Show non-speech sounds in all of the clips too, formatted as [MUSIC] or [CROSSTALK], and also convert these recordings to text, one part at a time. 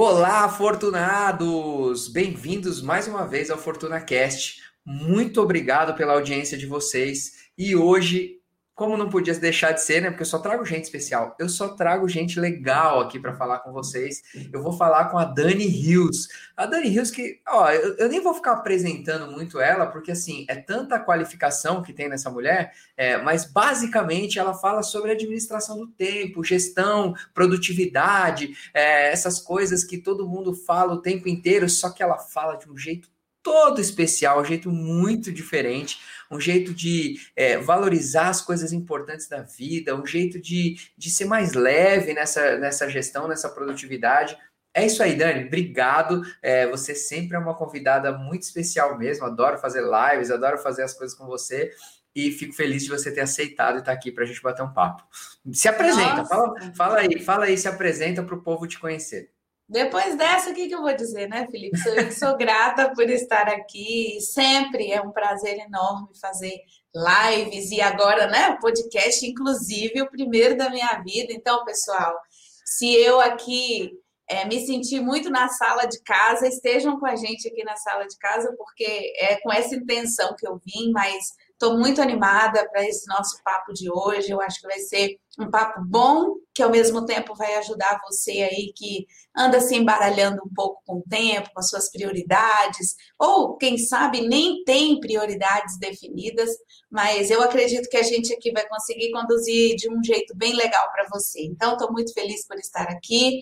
Olá, afortunados! Bem-vindos mais uma vez ao FortunaCast. Muito obrigado pela audiência de vocês. E hoje como não podia deixar de ser, né? Porque eu só trago gente especial. Eu só trago gente legal aqui para falar com vocês. Eu vou falar com a Dani Rios. A Dani Rios que, ó, eu, eu, nem vou ficar apresentando muito ela, porque assim, é tanta qualificação que tem nessa mulher, é, mas basicamente ela fala sobre administração do tempo, gestão, produtividade, é, essas coisas que todo mundo fala o tempo inteiro, só que ela fala de um jeito todo especial, um jeito muito diferente, um jeito de é, valorizar as coisas importantes da vida, um jeito de, de ser mais leve nessa, nessa gestão, nessa produtividade. É isso aí, Dani. Obrigado. É, você sempre é uma convidada muito especial mesmo. Adoro fazer lives, adoro fazer as coisas com você. E fico feliz de você ter aceitado e estar aqui para a gente bater um papo. Se apresenta, fala, fala aí, fala aí, se apresenta para o povo te conhecer. Depois dessa, o que, que eu vou dizer, né, Felipe? Sou, grata por estar aqui. Sempre é um prazer enorme fazer lives e agora, né, o podcast, inclusive, o primeiro da minha vida. Então, pessoal, se eu aqui é, me senti muito na sala de casa, estejam com a gente aqui na sala de casa, porque é com essa intenção que eu vim, mas Estou muito animada para esse nosso papo de hoje. Eu acho que vai ser um papo bom, que ao mesmo tempo vai ajudar você aí que anda se embaralhando um pouco com o tempo, com as suas prioridades, ou quem sabe nem tem prioridades definidas, mas eu acredito que a gente aqui vai conseguir conduzir de um jeito bem legal para você. Então, estou muito feliz por estar aqui.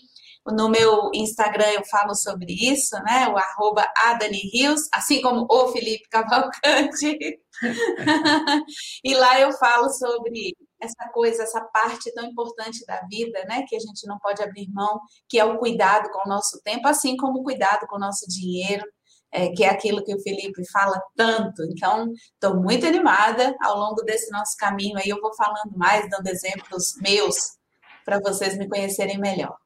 No meu Instagram eu falo sobre isso, né? O arroba Adani Rios, assim como o Felipe Cavalcante. [LAUGHS] e lá eu falo sobre essa coisa, essa parte tão importante da vida, né? Que a gente não pode abrir mão, que é o cuidado com o nosso tempo, assim como o cuidado com o nosso dinheiro, é, que é aquilo que o Felipe fala tanto. Então, estou muito animada. Ao longo desse nosso caminho aí, eu vou falando mais, dando exemplos meus para vocês me conhecerem melhor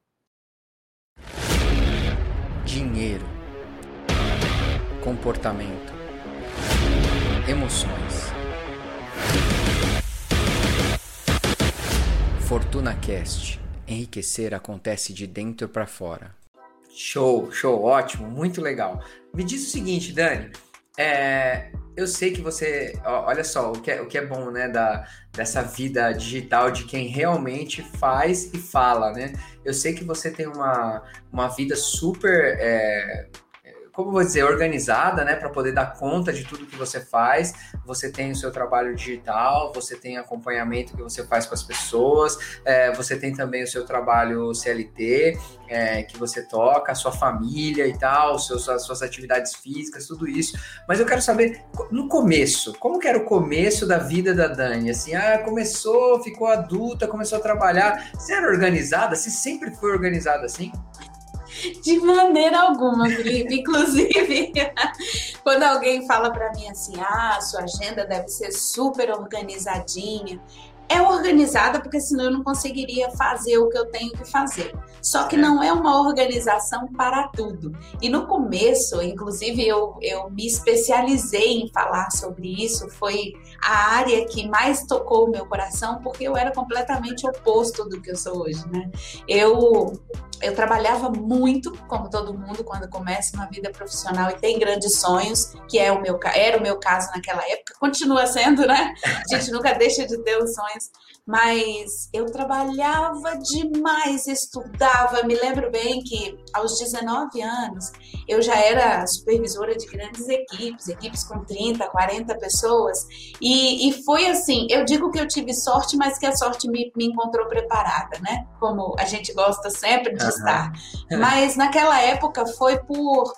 comportamento, emoções. Fortuna Cast. Enriquecer acontece de dentro para fora. Show, show, ótimo, muito legal. Me diz o seguinte, Dani. É, eu sei que você, olha só, o que é, o que é bom, né, da, dessa vida digital de quem realmente faz e fala, né? Eu sei que você tem uma, uma vida super é, como vou dizer, organizada, né, para poder dar conta de tudo que você faz. Você tem o seu trabalho digital, você tem acompanhamento que você faz com as pessoas, é, você tem também o seu trabalho CLT, é, que você toca, a sua família e tal, seus, as suas atividades físicas, tudo isso. Mas eu quero saber, no começo, como que era o começo da vida da Dani? Assim, ah, começou, ficou adulta, começou a trabalhar. Você era organizada? Você sempre foi organizada assim? De maneira alguma, Felipe. Inclusive, [LAUGHS] quando alguém fala para mim assim, ah, sua agenda deve ser super organizadinha, é organizada porque senão eu não conseguiria fazer o que eu tenho que fazer. Só que é. não é uma organização para tudo. E no começo, inclusive, eu, eu me especializei em falar sobre isso, foi a área que mais tocou o meu coração, porque eu era completamente oposto do que eu sou hoje, né? Eu eu trabalhava muito, como todo mundo, quando começa uma vida profissional e tem grandes sonhos, que é o meu, era o meu caso naquela época, continua sendo, né? A gente nunca deixa de ter os sonhos, mas eu trabalhava demais, estudava. Me lembro bem que aos 19 anos eu já era supervisora de grandes equipes, equipes com 30, 40 pessoas, e, e foi assim: eu digo que eu tive sorte, mas que a sorte me, me encontrou preparada, né? Como a gente gosta sempre de uhum. estar. Mas naquela época foi por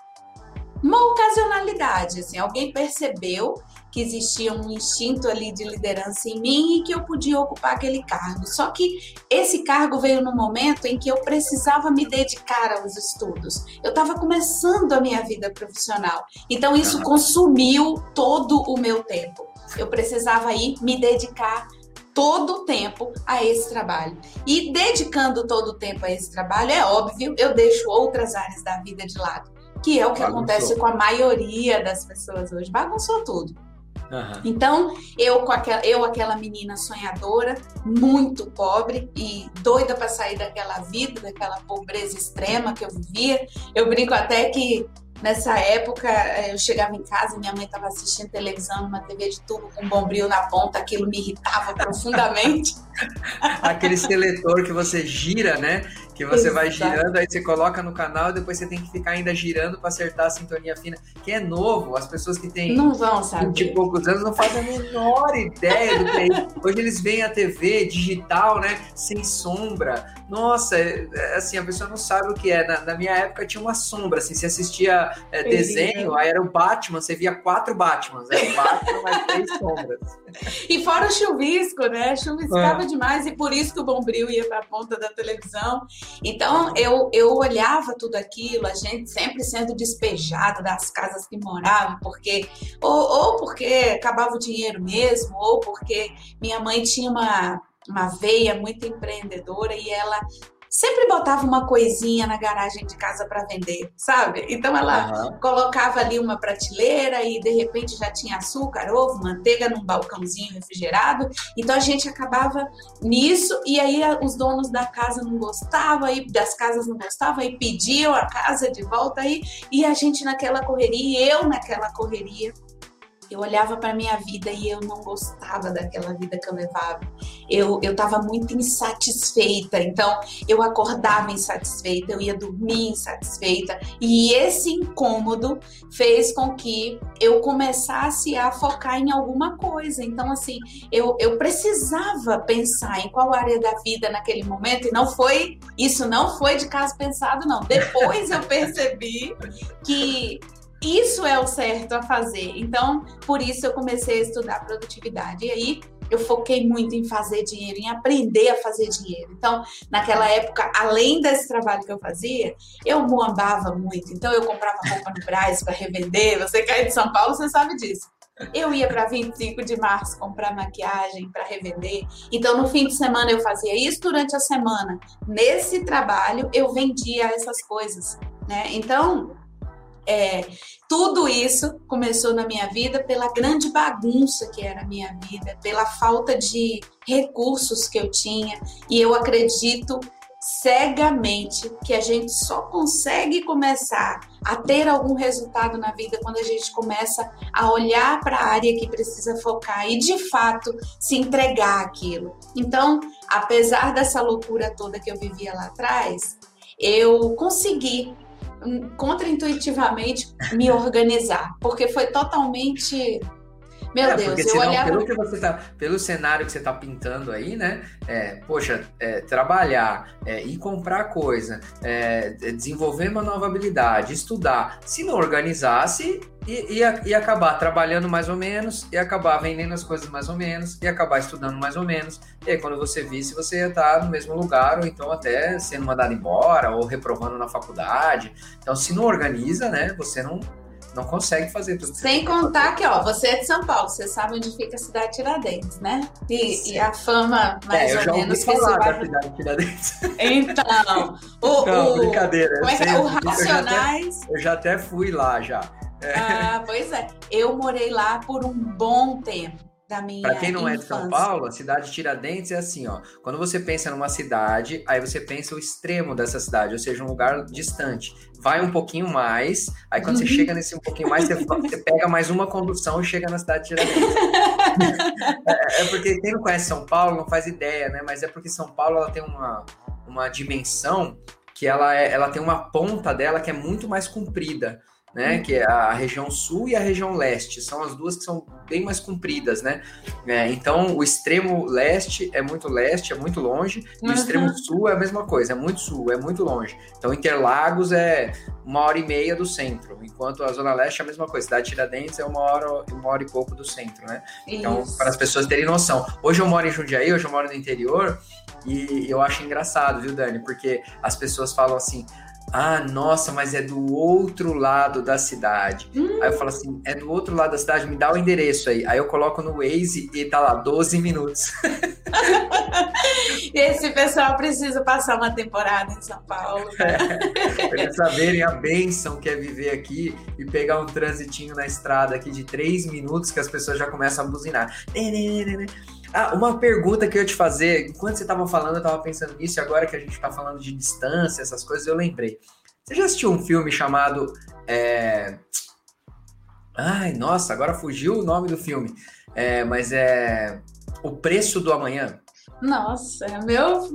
uma ocasionalidade, assim, alguém percebeu que existia um instinto ali de liderança em mim e que eu podia ocupar aquele cargo. Só que esse cargo veio no momento em que eu precisava me dedicar aos estudos. Eu estava começando a minha vida profissional. Então isso consumiu todo o meu tempo. Eu precisava ir me dedicar todo o tempo a esse trabalho. E dedicando todo o tempo a esse trabalho, é óbvio, eu deixo outras áreas da vida de lado, que é o que Bagunçou. acontece com a maioria das pessoas hoje. Bagunçou tudo Uhum. Então, eu com aquela, eu aquela menina sonhadora, muito pobre e doida para sair daquela vida, daquela pobreza extrema que eu vivia. Eu brinco até que Nessa época, eh, eu chegava em casa minha mãe estava assistindo televisão numa TV de tubo com um bombril na ponta, aquilo me irritava profundamente. [LAUGHS] Aquele seletor que você gira, né? Que você Exato. vai girando, aí você coloca no canal e depois você tem que ficar ainda girando para acertar a sintonia fina. Quem é novo, as pessoas que têm não vão saber. 20 e poucos anos não fazem a menor ideia do que é isso. Hoje eles veem a TV digital, né? Sem sombra. Nossa, é, é, assim, a pessoa não sabe o que é. Na, na minha época tinha uma sombra, assim, você assistia é, desenho, aí era o Batman, você via quatro Batmans, era o Batman mais três sombras. E fora o chuvisco, né? Chuviscava é. demais e por isso que o Bombril ia para a ponta da televisão. Então eu, eu olhava tudo aquilo, a gente sempre sendo despejado das casas que morava, porque ou, ou porque acabava o dinheiro mesmo, ou porque minha mãe tinha uma uma veia muito empreendedora e ela sempre botava uma coisinha na garagem de casa para vender, sabe? Então ela uhum. colocava ali uma prateleira e de repente já tinha açúcar, ovo, manteiga num balcãozinho refrigerado. Então a gente acabava nisso e aí os donos da casa não gostavam, e das casas não gostavam e pediam a casa de volta aí e a gente naquela correria, eu naquela correria eu olhava para minha vida e eu não gostava daquela vida que eu levava. Eu estava muito insatisfeita. Então eu acordava insatisfeita, eu ia dormir insatisfeita e esse incômodo fez com que eu começasse a focar em alguma coisa. Então assim eu, eu precisava pensar em qual área da vida naquele momento e não foi isso não foi de caso pensado não. Depois eu percebi que isso é o certo a fazer. Então, por isso eu comecei a estudar produtividade. E aí eu foquei muito em fazer dinheiro, em aprender a fazer dinheiro. Então, naquela época, além desse trabalho que eu fazia, eu moambava muito. Então, eu comprava roupa no Braz para revender. Você que é de São Paulo, você sabe disso. Eu ia para 25 de março comprar maquiagem para revender. Então, no fim de semana eu fazia isso durante a semana. Nesse trabalho, eu vendia essas coisas, né? Então, é, tudo isso começou na minha vida pela grande bagunça que era a minha vida, pela falta de recursos que eu tinha, e eu acredito cegamente que a gente só consegue começar a ter algum resultado na vida quando a gente começa a olhar para a área que precisa focar e de fato se entregar aquilo. Então, apesar dessa loucura toda que eu vivia lá atrás, eu consegui contraintuitivamente me organizar, porque foi totalmente meu é, Deus, eu olhava... pelo, que você tá, pelo cenário que você está pintando aí, né? É, poxa, é, trabalhar, é, ir comprar coisa, é, desenvolver uma nova habilidade, estudar. Se não organizasse, ia, ia acabar trabalhando mais ou menos, ia acabar vendendo as coisas mais ou menos, ia acabar estudando mais ou menos. E aí, quando você visse, você ia estar no mesmo lugar, ou então até sendo mandado embora, ou reprovando na faculdade. Então, se não organiza, né? Você não não consegue fazer tudo. Sem contar que, ó, você é de São Paulo, você sabe onde fica a cidade Tiradentes, né? E, e a fama, mais é, ou menos, que falar da cidade Tiradentes. Então, o, [LAUGHS] não, o... brincadeira. Como é que é? O Racionais... Eu já, até, eu já até fui lá, já. É. Ah, pois é. Eu morei lá por um bom tempo da minha Para quem não infância. é de São Paulo, a cidade de Tiradentes é assim, ó. Quando você pensa numa cidade, aí você pensa o extremo dessa cidade, ou seja, um lugar distante. Vai um pouquinho mais, aí quando uhum. você chega nesse um pouquinho mais, você, você, pega mais uma condução e chega na cidade de Tiradentes. [LAUGHS] é, é, porque quem não conhece São Paulo não faz ideia, né? Mas é porque São Paulo ela tem uma, uma dimensão que ela, é, ela tem uma ponta dela que é muito mais comprida né? Que é a região sul e a região leste. São as duas que são bem mais compridas, né? É, então, o extremo leste é muito leste, é muito longe, e uhum. o extremo sul é a mesma coisa, é muito sul, é muito longe. Então, Interlagos é uma hora e meia do centro, enquanto a Zona Leste é a mesma coisa. Cidade Tiradentes é uma hora, uma hora e pouco do centro, né? Então, para as pessoas terem noção. Hoje eu moro em Jundiaí, hoje eu moro no interior, e eu acho engraçado, viu, Dani? Porque as pessoas falam assim ah, nossa, mas é do outro lado da cidade. Hum. Aí eu falo assim, é do outro lado da cidade, me dá o endereço aí. Aí eu coloco no Waze e tá lá, 12 minutos. [LAUGHS] Esse pessoal precisa passar uma temporada em São Paulo. [LAUGHS] É. eles saberem a bênção que é viver aqui e pegar um transitinho na estrada aqui de três minutos que as pessoas já começam a buzinar. Ah, uma pergunta que eu ia te fazer, enquanto você estava falando, eu estava pensando nisso, e agora que a gente está falando de distância, essas coisas, eu lembrei. Você já assistiu um filme chamado. É... Ai, nossa, agora fugiu o nome do filme. É, mas é. O Preço do Amanhã. Nossa, meu,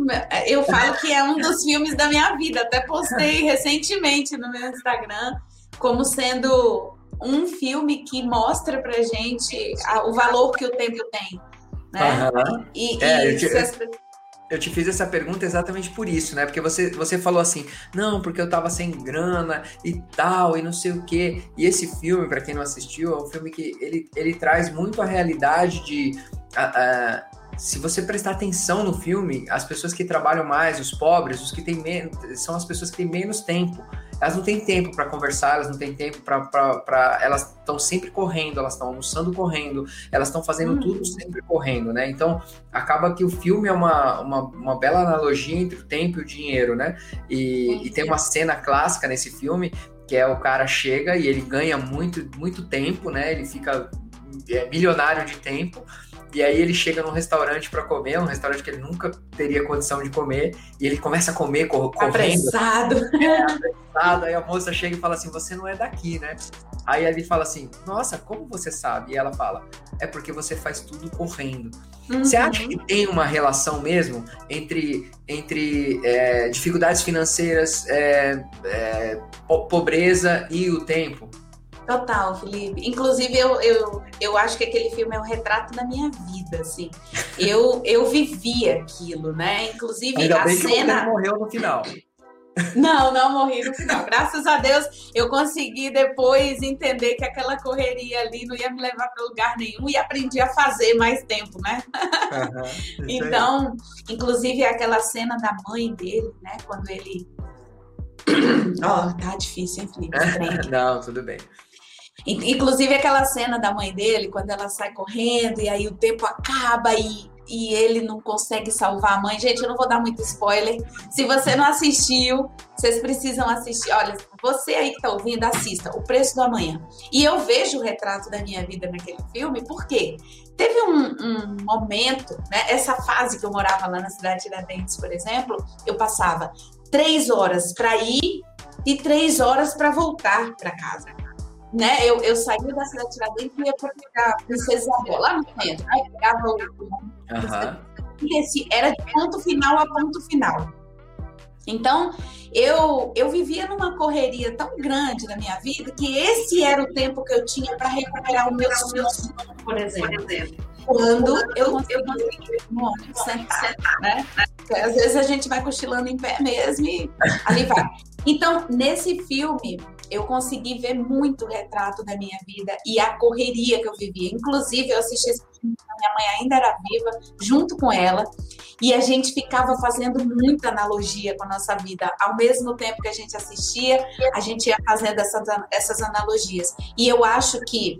eu falo que é um dos filmes da minha vida. Até postei [LAUGHS] recentemente no meu Instagram como sendo um filme que mostra pra gente o valor que o tempo tem. Né? Uhum. E, é, e eu te fiz essa pergunta exatamente por isso, né? Porque você, você falou assim, não, porque eu tava sem grana e tal, e não sei o quê. E esse filme, para quem não assistiu, é um filme que ele, ele traz muito a realidade de. Uh, uh, se você prestar atenção no filme, as pessoas que trabalham mais, os pobres, os que têm menos, são as pessoas que têm menos tempo elas não têm tempo para conversar, elas não têm tempo para. Elas estão sempre correndo, elas estão almoçando correndo, elas estão fazendo hum. tudo sempre correndo, né? Então, acaba que o filme é uma, uma, uma bela analogia entre o tempo e o dinheiro, né? E, e tem uma cena clássica nesse filme que é o cara chega e ele ganha muito, muito tempo, né? Ele fica é, milionário de tempo e aí ele chega num restaurante para comer, um restaurante que ele nunca teria condição de comer, e ele começa a comer cor correndo. Apressado. É, apressado. Aí a moça chega e fala assim: Você não é daqui, né? Aí ele fala assim: Nossa, como você sabe? E ela fala: É porque você faz tudo correndo. Uhum. Você acha que tem uma relação mesmo entre, entre é, dificuldades financeiras, é, é pobreza e o tempo? Total, Felipe. Inclusive, eu, eu, eu acho que aquele filme é um retrato da minha vida, assim. Eu, eu vivi aquilo, né? Inclusive, Ainda a bem cena. Que morreu no final. Não, não morri no final. Graças a Deus, eu consegui depois entender que aquela correria ali não ia me levar para lugar nenhum e aprendi a fazer mais tempo, né? Uhum, [LAUGHS] então, inclusive aquela cena da mãe dele, né? Quando ele. [CLEARS THROAT] Ó, oh, tá difícil, hein, Felipe? [LAUGHS] não, tudo bem. Inclusive aquela cena da mãe dele, quando ela sai correndo e aí o tempo acaba e, e ele não consegue salvar a mãe. Gente, eu não vou dar muito spoiler. Se você não assistiu, vocês precisam assistir. Olha, você aí que tá ouvindo, assista O Preço do Amanhã. E eu vejo o retrato da minha vida naquele filme, porque teve um, um momento, né? Essa fase que eu morava lá na cidade de Tiradentes, por exemplo, eu passava três horas para ir e três horas para voltar para casa né? Eu, eu saía da cidade de Tiradentes e ia para a Princesa Isabel, lá no centro. Aí pegava o. Uhum. Esse era de ponto final a ponto final. Então, eu, eu vivia numa correria tão grande na minha vida que esse era o tempo que eu tinha para recuperar o meu sono, por exemplo. Quando eu conseguia no ônibus sentar, né? Às vezes a gente vai cochilando em pé mesmo e ali vai. Então, nesse filme, eu consegui ver muito retrato da minha vida e a correria que eu vivia. Inclusive, eu assisti esse filme minha mãe ainda era viva, junto com ela, e a gente ficava fazendo muita analogia com a nossa vida. Ao mesmo tempo que a gente assistia, a gente ia fazendo essas, essas analogias. E eu acho que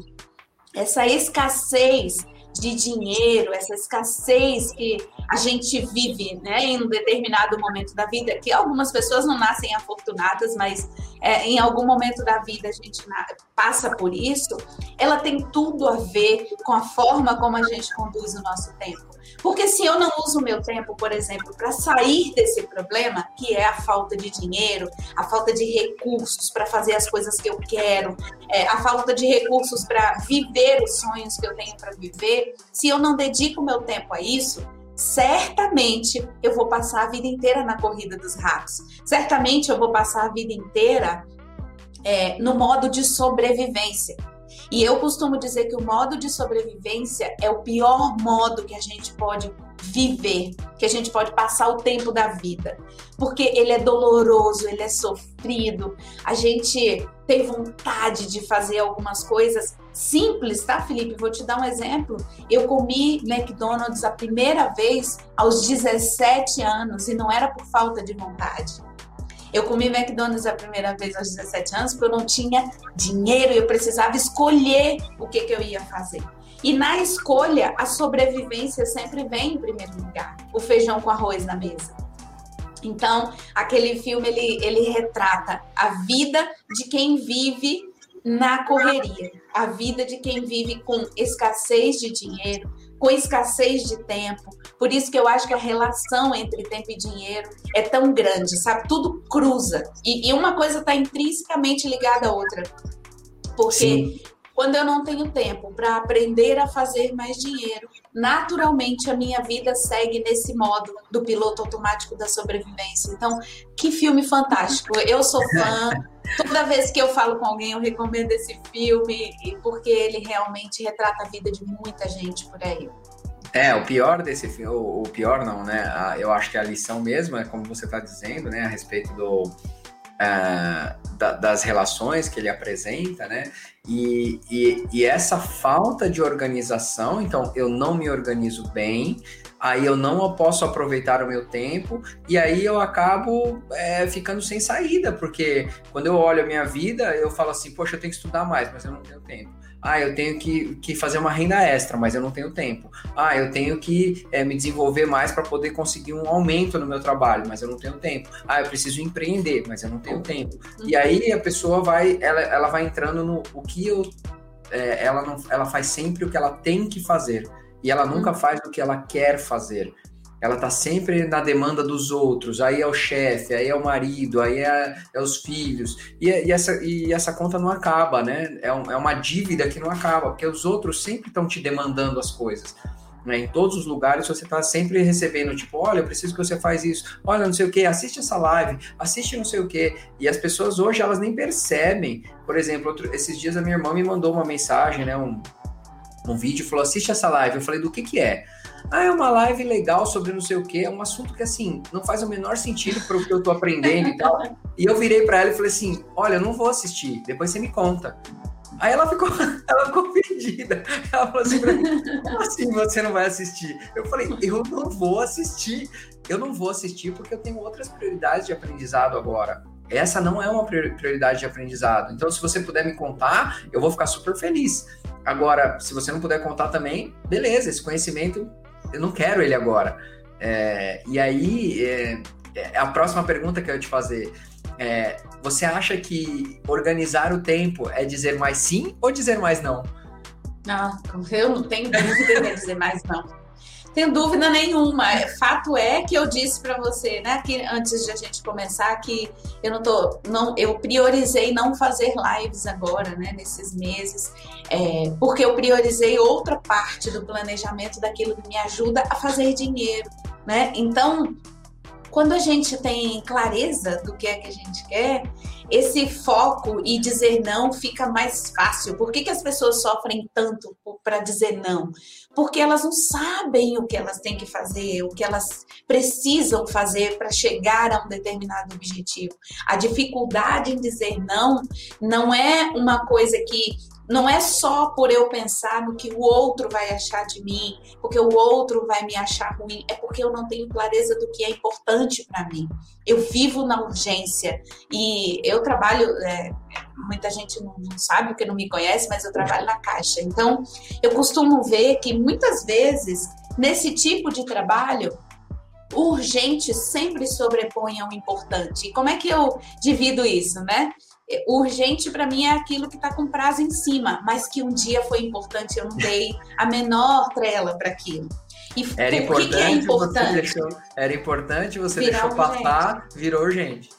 essa escassez de dinheiro, essa escassez que a gente vive né, em um determinado momento da vida, que algumas pessoas não nascem afortunadas, mas é, em algum momento da vida a gente passa por isso, ela tem tudo a ver com a forma como a gente conduz o nosso tempo. Porque se eu não uso o meu tempo, por exemplo, para sair desse problema, que é a falta de dinheiro, a falta de recursos para fazer as coisas que eu quero, é, a falta de recursos para viver os sonhos que eu tenho para viver, se eu não dedico meu tempo a isso, certamente eu vou passar a vida inteira na corrida dos ratos. Certamente eu vou passar a vida inteira é, no modo de sobrevivência. E eu costumo dizer que o modo de sobrevivência é o pior modo que a gente pode viver, que a gente pode passar o tempo da vida, porque ele é doloroso, ele é sofrido. A gente tem vontade de fazer algumas coisas simples, tá, Felipe? Vou te dar um exemplo. Eu comi McDonald's a primeira vez aos 17 anos e não era por falta de vontade. Eu comi McDonald's a primeira vez aos 17 anos porque eu não tinha dinheiro e eu precisava escolher o que, que eu ia fazer. E na escolha, a sobrevivência sempre vem em primeiro lugar. O feijão com arroz na mesa. Então, aquele filme ele, ele retrata a vida de quem vive na correria, a vida de quem vive com escassez de dinheiro, com escassez de tempo. Por isso que eu acho que a relação entre tempo e dinheiro é tão grande, sabe? Tudo cruza. E, e uma coisa está intrinsecamente ligada à outra. Porque Sim. quando eu não tenho tempo para aprender a fazer mais dinheiro, naturalmente a minha vida segue nesse modo do piloto automático da sobrevivência. Então, que filme fantástico. Eu sou fã. [LAUGHS] Toda vez que eu falo com alguém, eu recomendo esse filme, porque ele realmente retrata a vida de muita gente por aí. É, o pior desse filme, o pior não, né? Eu acho que a lição mesmo é como você está dizendo, né, a respeito do, uh, da, das relações que ele apresenta, né? E, e, e, essa falta de organização, então eu não me organizo bem, aí eu não posso aproveitar o meu tempo, e aí eu acabo é, ficando sem saída, porque quando eu olho a minha vida, eu falo assim, poxa, eu tenho que estudar mais, mas eu não tenho tempo. Ah, eu tenho que, que fazer uma renda extra, mas eu não tenho tempo. Ah, eu tenho que é, me desenvolver mais para poder conseguir um aumento no meu trabalho, mas eu não tenho tempo. Ah, eu preciso empreender, mas eu não tenho tempo. E aí a pessoa vai, ela, ela vai entrando no o que eu. É, ela, não, ela faz sempre o que ela tem que fazer. E ela nunca faz o que ela quer fazer ela tá sempre na demanda dos outros, aí é o chefe, aí é o marido, aí é, é os filhos, e, e, essa, e essa conta não acaba, né? É, um, é uma dívida que não acaba, porque os outros sempre estão te demandando as coisas. Né? Em todos os lugares você está sempre recebendo, tipo, olha, eu preciso que você faz isso, olha, não sei o que, assiste essa live, assiste não sei o que. E as pessoas hoje, elas nem percebem. Por exemplo, outro, esses dias a minha irmã me mandou uma mensagem, né? Um, um vídeo, falou, assiste essa live. Eu falei, do que que é? Ah, é uma live legal sobre não sei o quê. É um assunto que, assim, não faz o menor sentido para o que eu tô aprendendo e tal. E eu virei para ela e falei assim: olha, eu não vou assistir, depois você me conta. Aí ela ficou, [LAUGHS] ela ficou perdida. Ela falou assim pra mim: como assim você não vai assistir? Eu falei: eu não vou assistir. Eu não vou assistir porque eu tenho outras prioridades de aprendizado agora. Essa não é uma prioridade de aprendizado. Então, se você puder me contar, eu vou ficar super feliz. Agora, se você não puder contar também, beleza, esse conhecimento eu não quero ele agora. É, e aí, é, é, a próxima pergunta que eu ia te fazer é: você acha que organizar o tempo é dizer mais sim ou dizer mais não? Não, eu não tenho dúvida em dizer mais não. Tenho dúvida nenhuma. Fato é que eu disse para você, né, que antes de a gente começar, que eu não tô, não, eu priorizei não fazer lives agora, né, nesses meses, é, porque eu priorizei outra parte do planejamento daquilo que me ajuda a fazer dinheiro, né? Então, quando a gente tem clareza do que é que a gente quer, esse foco e dizer não fica mais fácil. Por que, que as pessoas sofrem tanto para dizer não? Porque elas não sabem o que elas têm que fazer, o que elas precisam fazer para chegar a um determinado objetivo. A dificuldade em dizer não não é uma coisa que não é só por eu pensar no que o outro vai achar de mim, porque o outro vai me achar ruim, é porque eu não tenho clareza do que é importante para mim. Eu vivo na urgência e eu trabalho. É, muita gente não, não sabe porque não me conhece, mas eu trabalho na caixa. Então, eu costumo ver que muitas vezes nesse tipo de trabalho o urgente sempre sobrepõe ao importante. E como é que eu divido isso, né? Urgente para mim é aquilo que está com prazo em cima, mas que um dia foi importante, eu não dei a menor trela para aquilo. E era importante, que, que é importante? Deixou, era importante, você Virar deixou passar, virou urgente.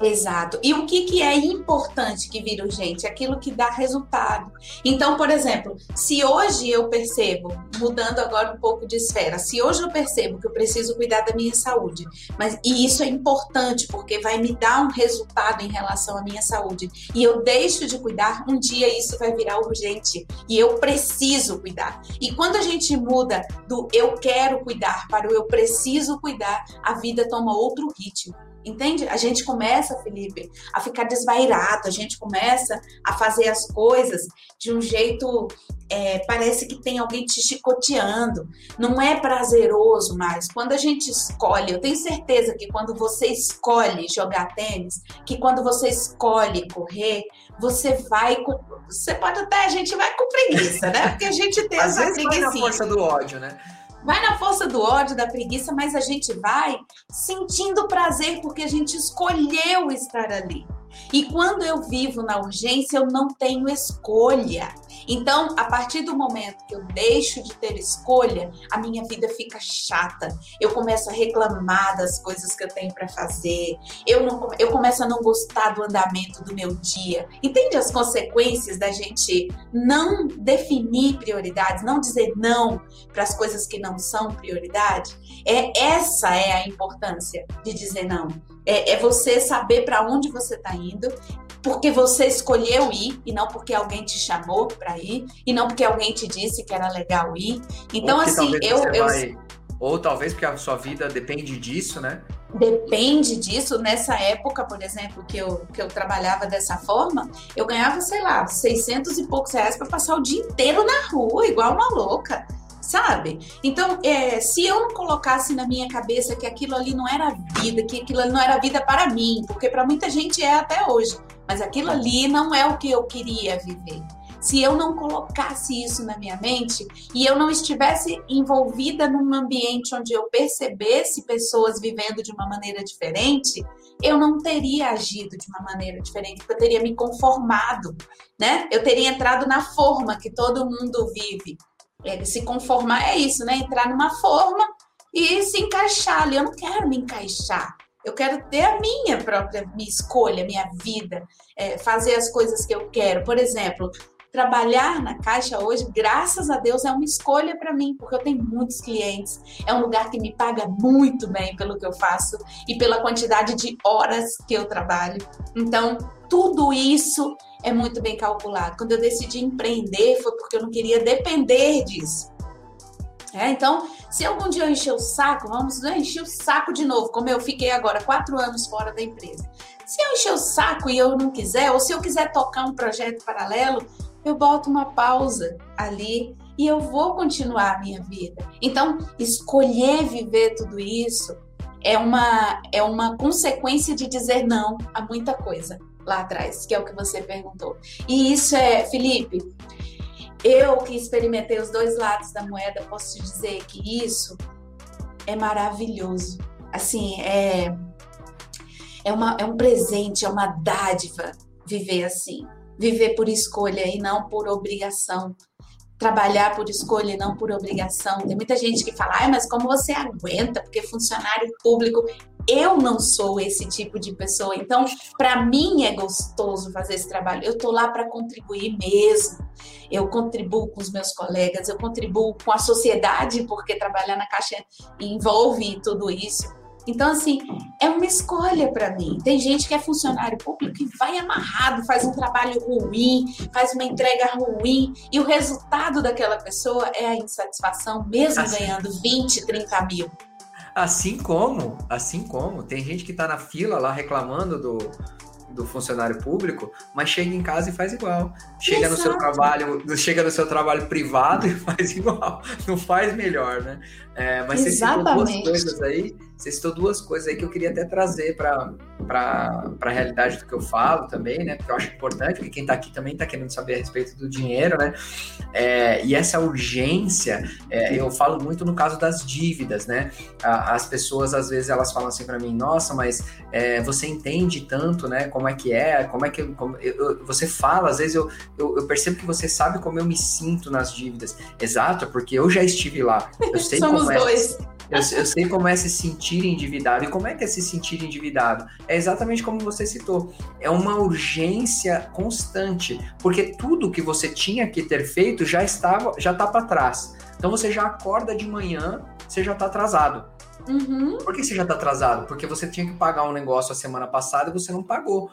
Exato. E o que, que é importante que vira urgente? Aquilo que dá resultado. Então, por exemplo, se hoje eu percebo, mudando agora um pouco de esfera, se hoje eu percebo que eu preciso cuidar da minha saúde, mas e isso é importante porque vai me dar um resultado em relação à minha saúde, e eu deixo de cuidar, um dia isso vai virar urgente e eu preciso cuidar. E quando a gente muda do eu quero cuidar para o eu preciso cuidar, a vida toma outro ritmo. Entende? A gente começa, Felipe, a ficar desvairado, a gente começa a fazer as coisas de um jeito. É, parece que tem alguém te chicoteando. Não é prazeroso mais. Quando a gente escolhe, eu tenho certeza que quando você escolhe jogar tênis, que quando você escolhe correr, você vai. Você pode até, a gente vai com preguiça, né? Porque a gente tem essa preguiça. força do ódio, né? Vai na força do ódio, da preguiça, mas a gente vai sentindo prazer porque a gente escolheu estar ali. E quando eu vivo na urgência, eu não tenho escolha. Então, a partir do momento que eu deixo de ter escolha, a minha vida fica chata. Eu começo a reclamar das coisas que eu tenho para fazer. Eu, não, eu começo a não gostar do andamento do meu dia. Entende as consequências da gente não definir prioridades, não dizer não para as coisas que não são prioridade? É essa é a importância de dizer não. É, é você saber para onde você está indo porque você escolheu ir e não porque alguém te chamou para ir e não porque alguém te disse que era legal ir. Então, assim, eu, eu. Vai... Ou talvez porque a sua vida depende disso, né? Depende disso. Nessa época, por exemplo, que eu, que eu trabalhava dessa forma, eu ganhava, sei lá, 600 e poucos reais para passar o dia inteiro na rua, igual uma louca sabe? Então, é, se eu não colocasse na minha cabeça que aquilo ali não era vida, que aquilo não era vida para mim, porque para muita gente é até hoje, mas aquilo ali não é o que eu queria viver. Se eu não colocasse isso na minha mente e eu não estivesse envolvida num ambiente onde eu percebesse pessoas vivendo de uma maneira diferente, eu não teria agido de uma maneira diferente, eu teria me conformado, né? Eu teria entrado na forma que todo mundo vive. Se conformar é isso, né? Entrar numa forma e se encaixar ali. Eu não quero me encaixar. Eu quero ter a minha própria minha escolha, minha vida, é, fazer as coisas que eu quero. Por exemplo, trabalhar na Caixa hoje, graças a Deus, é uma escolha para mim, porque eu tenho muitos clientes. É um lugar que me paga muito bem pelo que eu faço e pela quantidade de horas que eu trabalho. Então, tudo isso é muito bem calculado. Quando eu decidi empreender, foi porque eu não queria depender disso. É, então, se algum dia eu encher o saco, vamos né, encher o saco de novo, como eu fiquei agora quatro anos fora da empresa. Se eu encher o saco e eu não quiser, ou se eu quiser tocar um projeto paralelo, eu boto uma pausa ali e eu vou continuar a minha vida. Então, escolher viver tudo isso é uma, é uma consequência de dizer não a muita coisa lá atrás, que é o que você perguntou. E isso é, Felipe, eu que experimentei os dois lados da moeda, posso te dizer que isso é maravilhoso. Assim, é, é, uma, é um presente, é uma dádiva viver assim. Viver por escolha e não por obrigação. Trabalhar por escolha e não por obrigação. Tem muita gente que fala, mas como você aguenta? Porque funcionário público eu não sou esse tipo de pessoa. Então, para mim é gostoso fazer esse trabalho. Eu tô lá para contribuir mesmo. Eu contribuo com os meus colegas, eu contribuo com a sociedade, porque trabalhar na Caixa envolve tudo isso. Então, assim, é uma escolha para mim. Tem gente que é funcionário público e vai amarrado, faz um trabalho ruim, faz uma entrega ruim, e o resultado daquela pessoa é a insatisfação, mesmo assim. ganhando 20, 30 mil. Assim como, assim como, tem gente que está na fila lá reclamando do, do funcionário público, mas chega em casa e faz igual. Chega Exato. no seu trabalho, chega no seu trabalho privado e [LAUGHS] faz igual. Não faz melhor, né? É, mas Exatamente. você citou duas coisas aí, você citou duas coisas aí que eu queria até trazer para a realidade do que eu falo também, né? Porque eu acho importante, porque quem está aqui também está querendo saber a respeito do dinheiro, né? É, e essa urgência, é, eu falo muito no caso das dívidas, né? As pessoas, às vezes, elas falam assim para mim, nossa, mas é, você entende tanto, né? Como é que é, como é que... Como, eu, você fala, às vezes eu, eu, eu, percebo que você sabe como eu me sinto nas dívidas. Exato, porque eu já estive lá. Eu [LAUGHS] sei Somos como é, dois. Eu, eu, sei como é se sentir endividado. E como é que é se sentir endividado? É exatamente como você citou. É uma urgência constante, porque tudo que você tinha que ter feito já estava, já está para trás. Então você já acorda de manhã, você já está atrasado. Uhum. Por que você já está atrasado? Porque você tinha que pagar um negócio a semana passada e você não pagou.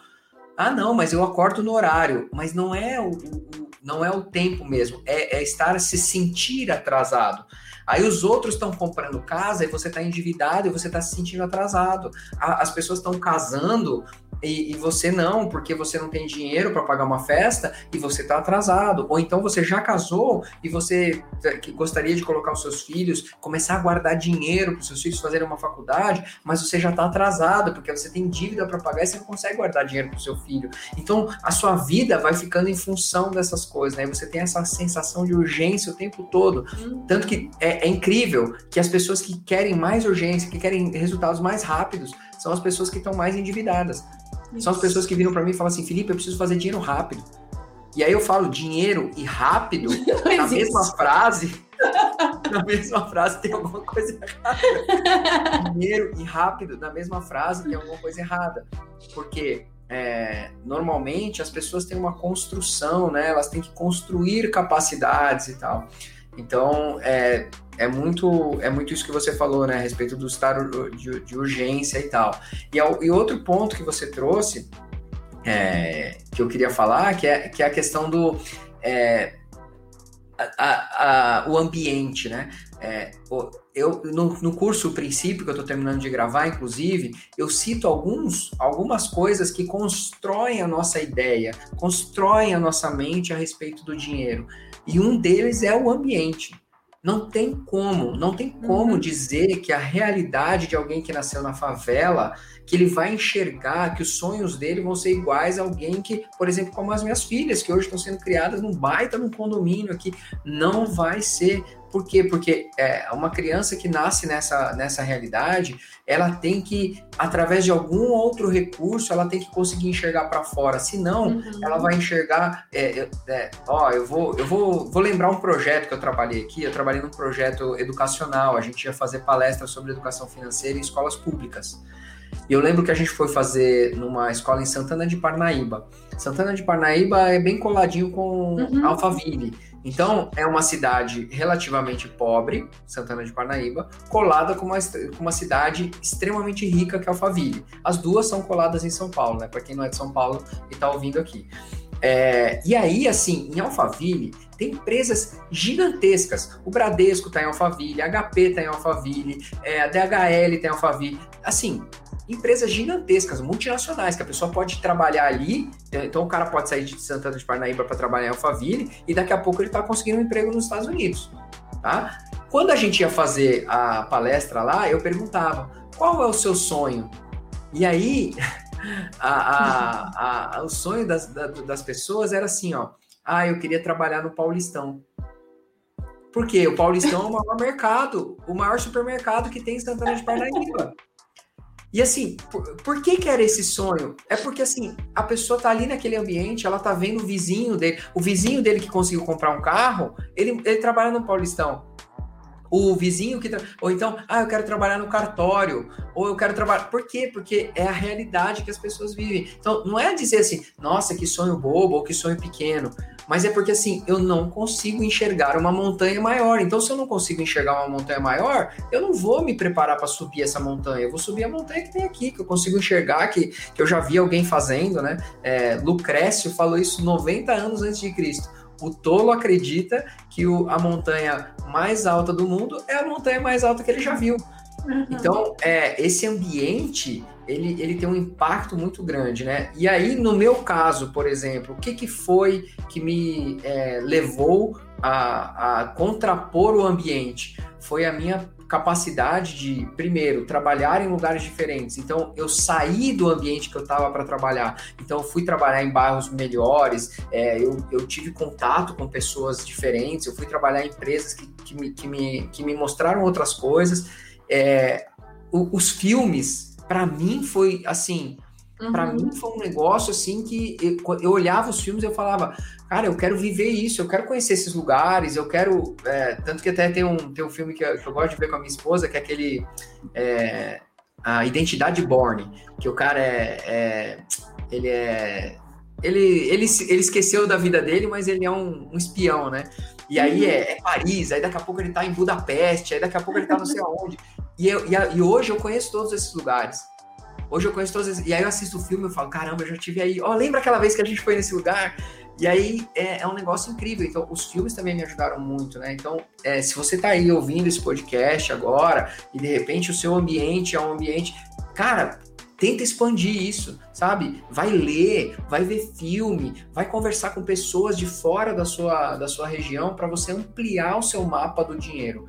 Ah, não, mas eu acordo no horário. Mas não é o, o não é o tempo mesmo, é, é estar se sentir atrasado. Aí os outros estão comprando casa e você está endividado e você está se sentindo atrasado. A, as pessoas estão casando e, e você não, porque você não tem dinheiro para pagar uma festa e você está atrasado. Ou então você já casou e você é, gostaria de colocar os seus filhos, começar a guardar dinheiro para os seus filhos fazerem uma faculdade, mas você já está atrasado porque você tem dívida para pagar e você não consegue guardar dinheiro para o seu filho. Então a sua vida vai ficando em função dessas coisas, né? Você tem essa sensação de urgência o tempo todo. Hum. Tanto que é, é incrível que as pessoas que querem mais urgência, que querem resultados mais rápidos, são as pessoas que estão mais endividadas. São as pessoas que viram para mim e falam assim: Felipe, eu preciso fazer dinheiro rápido. E aí eu falo dinheiro e rápido [LAUGHS] na mesma frase. [LAUGHS] na mesma frase tem alguma coisa errada. [LAUGHS] dinheiro e rápido na mesma frase tem alguma coisa errada. Porque é, normalmente as pessoas têm uma construção, né? Elas têm que construir capacidades e tal. Então, é, é muito é muito isso que você falou, né, a respeito do estado de, de urgência e tal. E, e, outro ponto que você trouxe, é, que eu queria falar, que é, que é a questão do é, a, a, o ambiente, né? É, eu, no, no curso princípio que eu estou terminando de gravar, inclusive, eu cito alguns, algumas coisas que constroem a nossa ideia, constroem a nossa mente a respeito do dinheiro. E um deles é o ambiente. Não tem como, não tem como uhum. dizer que a realidade de alguém que nasceu na favela, que ele vai enxergar que os sonhos dele vão ser iguais a alguém que, por exemplo, como as minhas filhas, que hoje estão sendo criadas num baita num condomínio aqui, não vai ser por quê? Porque é, uma criança que nasce nessa, nessa realidade, ela tem que, através de algum outro recurso, ela tem que conseguir enxergar para fora. Senão, uhum. ela vai enxergar. É, é, ó, eu vou, eu vou, vou lembrar um projeto que eu trabalhei aqui. Eu trabalhei num projeto educacional. A gente ia fazer palestras sobre educação financeira em escolas públicas. E eu lembro que a gente foi fazer numa escola em Santana de Parnaíba. Santana de Parnaíba é bem coladinho com uhum. Alphaville. Então, é uma cidade relativamente pobre, Santana de Parnaíba, colada com uma, com uma cidade extremamente rica, que é Alphaville. As duas são coladas em São Paulo, né? Para quem não é de São Paulo e está ouvindo aqui. É, e aí, assim, em Alphaville, tem empresas gigantescas. O Bradesco está em Alphaville, a HP está em Alphaville, é, a DHL está em Alphaville. Assim, empresas gigantescas, multinacionais, que a pessoa pode trabalhar ali. Então, o cara pode sair de Santana de Parnaíba para trabalhar em Alphaville e daqui a pouco ele está conseguindo um emprego nos Estados Unidos. Tá? Quando a gente ia fazer a palestra lá, eu perguntava: qual é o seu sonho? E aí, [LAUGHS] a, a, a, o sonho das, das pessoas era assim: ó, ah, eu queria trabalhar no Paulistão. Por quê? O Paulistão é o maior mercado, o maior supermercado que tem em Santana de Parnaíba. E assim, por, por, que que era esse sonho? É porque assim, a pessoa tá ali naquele ambiente, ela tá vendo o vizinho dele, o vizinho dele que conseguiu comprar um carro, ele, ele trabalha no Paulistão o vizinho que. Tra... Ou então, ah, eu quero trabalhar no cartório, ou eu quero trabalhar. Por quê? Porque é a realidade que as pessoas vivem. Então, não é dizer assim, nossa, que sonho bobo ou que sonho pequeno. Mas é porque assim, eu não consigo enxergar uma montanha maior. Então, se eu não consigo enxergar uma montanha maior, eu não vou me preparar para subir essa montanha. Eu vou subir a montanha que tem aqui, que eu consigo enxergar, que, que eu já vi alguém fazendo, né? É, Lucrécio falou isso 90 anos antes de Cristo o tolo acredita que o, a montanha mais alta do mundo é a montanha mais alta que ele já viu. Uhum. Então, é, esse ambiente, ele, ele tem um impacto muito grande, né? E aí, no meu caso, por exemplo, o que, que foi que me é, levou a, a contrapor o ambiente? Foi a minha capacidade de, primeiro, trabalhar em lugares diferentes. Então, eu saí do ambiente que eu estava para trabalhar. Então, eu fui trabalhar em bairros melhores, é, eu, eu tive contato com pessoas diferentes, eu fui trabalhar em empresas que, que, me, que, me, que me mostraram outras coisas. É, os filmes, para mim, foi assim. Uhum. Para mim foi um negócio assim que eu, eu olhava os filmes e eu falava, cara, eu quero viver isso, eu quero conhecer esses lugares, eu quero. É, tanto que até tem um, tem um filme que eu, que eu, gosto de ver com a minha esposa, que é aquele. É, a Identidade Born, que o cara é, é ele é. Ele, ele, ele esqueceu da vida dele, mas ele é um, um espião, né? E aí é, é, Paris, aí daqui a pouco ele tá em Budapeste, aí daqui a pouco ele tá não sei [LAUGHS] aonde. E, eu, e, e hoje eu conheço todos esses lugares. Hoje eu conheço todos esses. E aí eu assisto o filme e falo, caramba, eu já tive aí. Ó, oh, lembra aquela vez que a gente foi nesse lugar? E aí é, é, um negócio incrível. Então, os filmes também me ajudaram muito, né? Então, é, se você tá aí ouvindo esse podcast agora e de repente o seu ambiente é um ambiente. Cara, Tenta expandir isso, sabe? Vai ler, vai ver filme, vai conversar com pessoas de fora da sua, da sua região para você ampliar o seu mapa do dinheiro.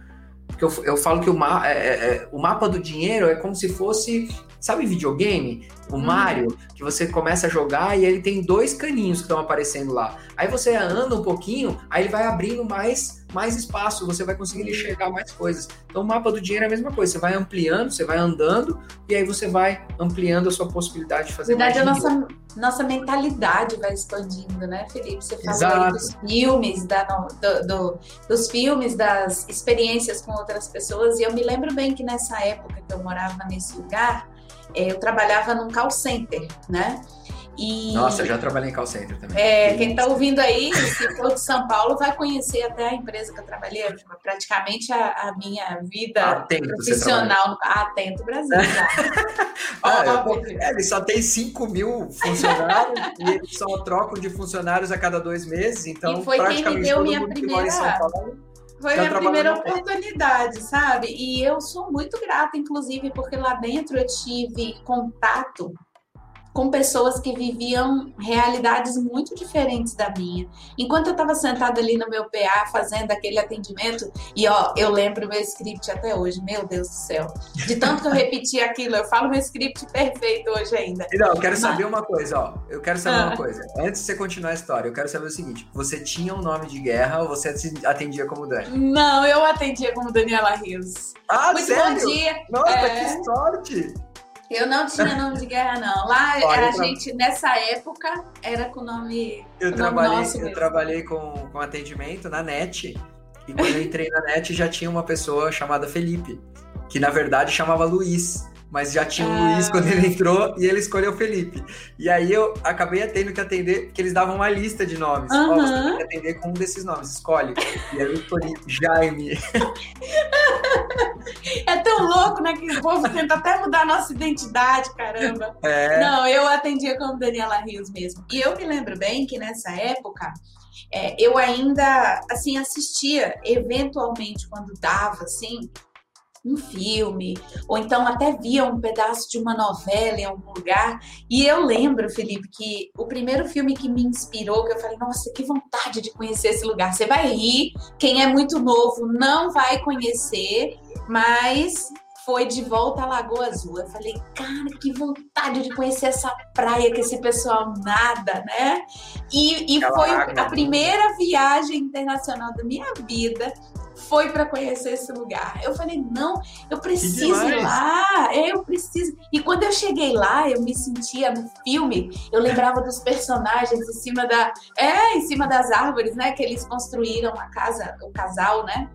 Porque eu, eu falo que o, ma, é, é, é, o mapa do dinheiro é como se fosse, sabe, videogame? O hum. Mario, que você começa a jogar e ele tem dois caninhos que estão aparecendo lá. Aí você anda um pouquinho, aí ele vai abrindo mais mais espaço, você vai conseguir enxergar mais coisas. Então, o mapa do dinheiro é a mesma coisa, você vai ampliando, você vai andando, e aí você vai ampliando a sua possibilidade de fazer Na verdade, mais a nossa, nossa mentalidade vai expandindo, né, Felipe? Você falou dos filmes, da, do, do, dos filmes, das experiências com outras pessoas, e eu me lembro bem que nessa época que eu morava nesse lugar, eh, eu trabalhava num call center, né? E, Nossa, eu já trabalhei em call center também. É, quem está ouvindo aí, se for de São Paulo, vai conhecer até a empresa que eu trabalhei, praticamente a, a minha vida Atento, profissional no Atento Brasil. [LAUGHS] ah, é, ele só tem 5 mil funcionários e eles só trocam de funcionários a cada dois meses, então e foi quem me deu minha primeira... Foi minha primeira oportunidade, sabe? E eu sou muito grata, inclusive, porque lá dentro eu tive contato com pessoas que viviam realidades muito diferentes da minha. Enquanto eu estava sentada ali no meu PA fazendo aquele atendimento, e ó, eu lembro meu script até hoje, meu Deus do céu. De tanto que eu repeti aquilo, eu falo meu script perfeito hoje ainda. Não, eu quero saber uma coisa, ó. Eu quero saber ah. uma coisa. Antes de você continuar a história, eu quero saber o seguinte: você tinha um nome de guerra ou você atendia como Dani? Não, eu atendia como Daniela Rios. Ah, Muito sério? bom dia. Nossa, é... que sorte! Eu não tinha nome de guerra, não. Lá Olha, a gente, nessa época, era com o nome. Eu o trabalhei, nome eu trabalhei com, com atendimento na net. E quando eu entrei na net já tinha uma pessoa chamada Felipe, que na verdade chamava Luiz mas já tinha o ah. Luiz quando ele entrou e ele escolheu o Felipe. E aí eu acabei tendo que atender, porque eles davam uma lista de nomes. Uhum. Oh, você tem que atender com um desses nomes, escolhe. E aí eu escolhi Jaime. [LAUGHS] É tão louco, né? Que o povo tenta até mudar a nossa identidade, caramba. É. Não, eu atendia como Daniela Rios mesmo. E eu me lembro bem que nessa época. É, eu ainda assim assistia eventualmente quando dava assim um filme, ou então até via um pedaço de uma novela em algum lugar. E eu lembro, Felipe, que o primeiro filme que me inspirou, que eu falei, nossa, que vontade de conhecer esse lugar. Você vai rir, quem é muito novo não vai conhecer, mas foi de volta à Lagoa Azul. Eu falei, cara, que vontade de conhecer essa praia que esse pessoal nada, né? E, e foi a primeira viagem internacional da minha vida foi para conhecer esse lugar. Eu falei, não, eu preciso ir lá, é, eu preciso. E quando eu cheguei lá, eu me sentia no filme, eu lembrava dos personagens em cima da, é, em cima das árvores, né, que eles construíram a casa, o casal, né?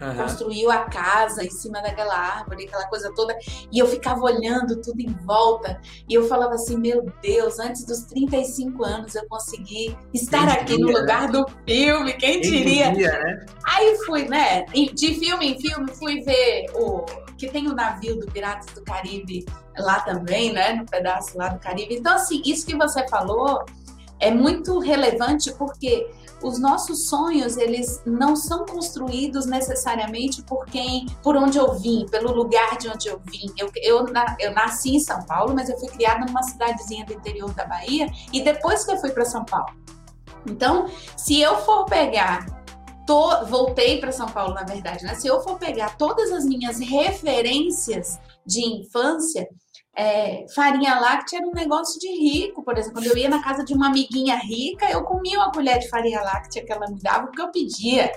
Uhum. Construiu a casa em cima daquela árvore, aquela coisa toda. E eu ficava olhando tudo em volta. E eu falava assim: Meu Deus, antes dos 35 anos eu consegui estar quem aqui diria, no né? lugar né? do filme. Quem, quem diria? diria né? Aí fui, né? De filme em filme, fui ver o. Que tem o navio do Piratas do Caribe lá também, né? No pedaço lá do Caribe. Então, assim, isso que você falou é muito relevante porque os nossos sonhos eles não são construídos necessariamente por quem, por onde eu vim, pelo lugar de onde eu vim. Eu, eu, eu nasci em São Paulo, mas eu fui criada numa cidadezinha do interior da Bahia e depois que eu fui para São Paulo. Então, se eu for pegar To, voltei para São Paulo, na verdade, né? Se eu for pegar todas as minhas referências de infância, é, farinha láctea era um negócio de rico, por exemplo. Quando eu ia na casa de uma amiguinha rica, eu comia uma colher de farinha láctea que ela me dava porque eu pedia.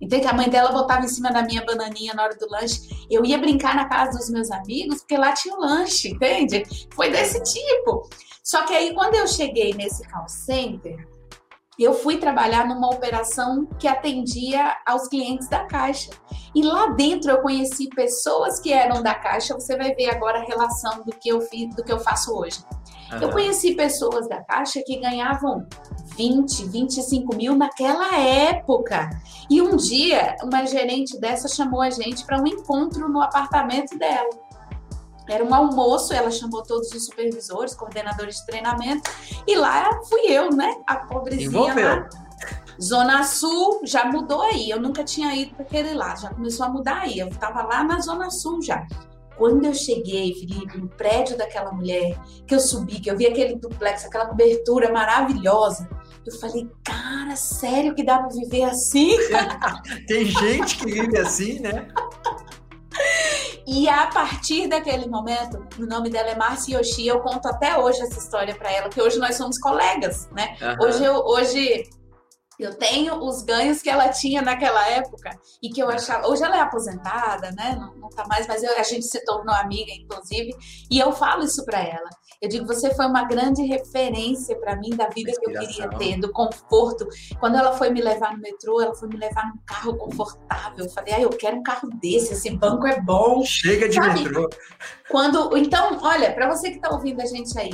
Então, que a mãe dela botava em cima da minha bananinha na hora do lanche. Eu ia brincar na casa dos meus amigos porque lá tinha o lanche, entende? Foi desse tipo. Só que aí, quando eu cheguei nesse call center, eu fui trabalhar numa operação que atendia aos clientes da Caixa. E lá dentro eu conheci pessoas que eram da Caixa. Você vai ver agora a relação do que eu fiz, do que eu faço hoje. Uhum. Eu conheci pessoas da Caixa que ganhavam 20, 25 mil naquela época. E um dia, uma gerente dessa chamou a gente para um encontro no apartamento dela. Era um almoço, ela chamou todos os supervisores, coordenadores de treinamento, e lá fui eu, né? A pobrezinha Envolveu. lá. Zona Sul já mudou aí. Eu nunca tinha ido para aquele lá, já começou a mudar aí. Eu estava lá na Zona Sul já. Quando eu cheguei, Felipe, no prédio daquela mulher, que eu subi, que eu vi aquele duplex, aquela cobertura maravilhosa, eu falei, cara, sério que dá para viver assim? [LAUGHS] Tem gente que vive assim, né? E a partir daquele momento, o nome dela é Marcia Yoshi, eu conto até hoje essa história para ela, que hoje nós somos colegas, né? Uhum. Hoje, eu, hoje eu tenho os ganhos que ela tinha naquela época e que eu achava. Hoje ela é aposentada, né? Não, não tá mais, mas eu, a gente se tornou amiga, inclusive, e eu falo isso para ela. Eu digo, você foi uma grande referência para mim da vida que eu queria ter, do conforto. Quando ela foi me levar no metrô, ela foi me levar num carro confortável. Eu falei, ah, eu quero um carro desse, esse banco é bom. Chega de Sabe? metrô. Quando, então, olha, para você que está ouvindo a gente aí,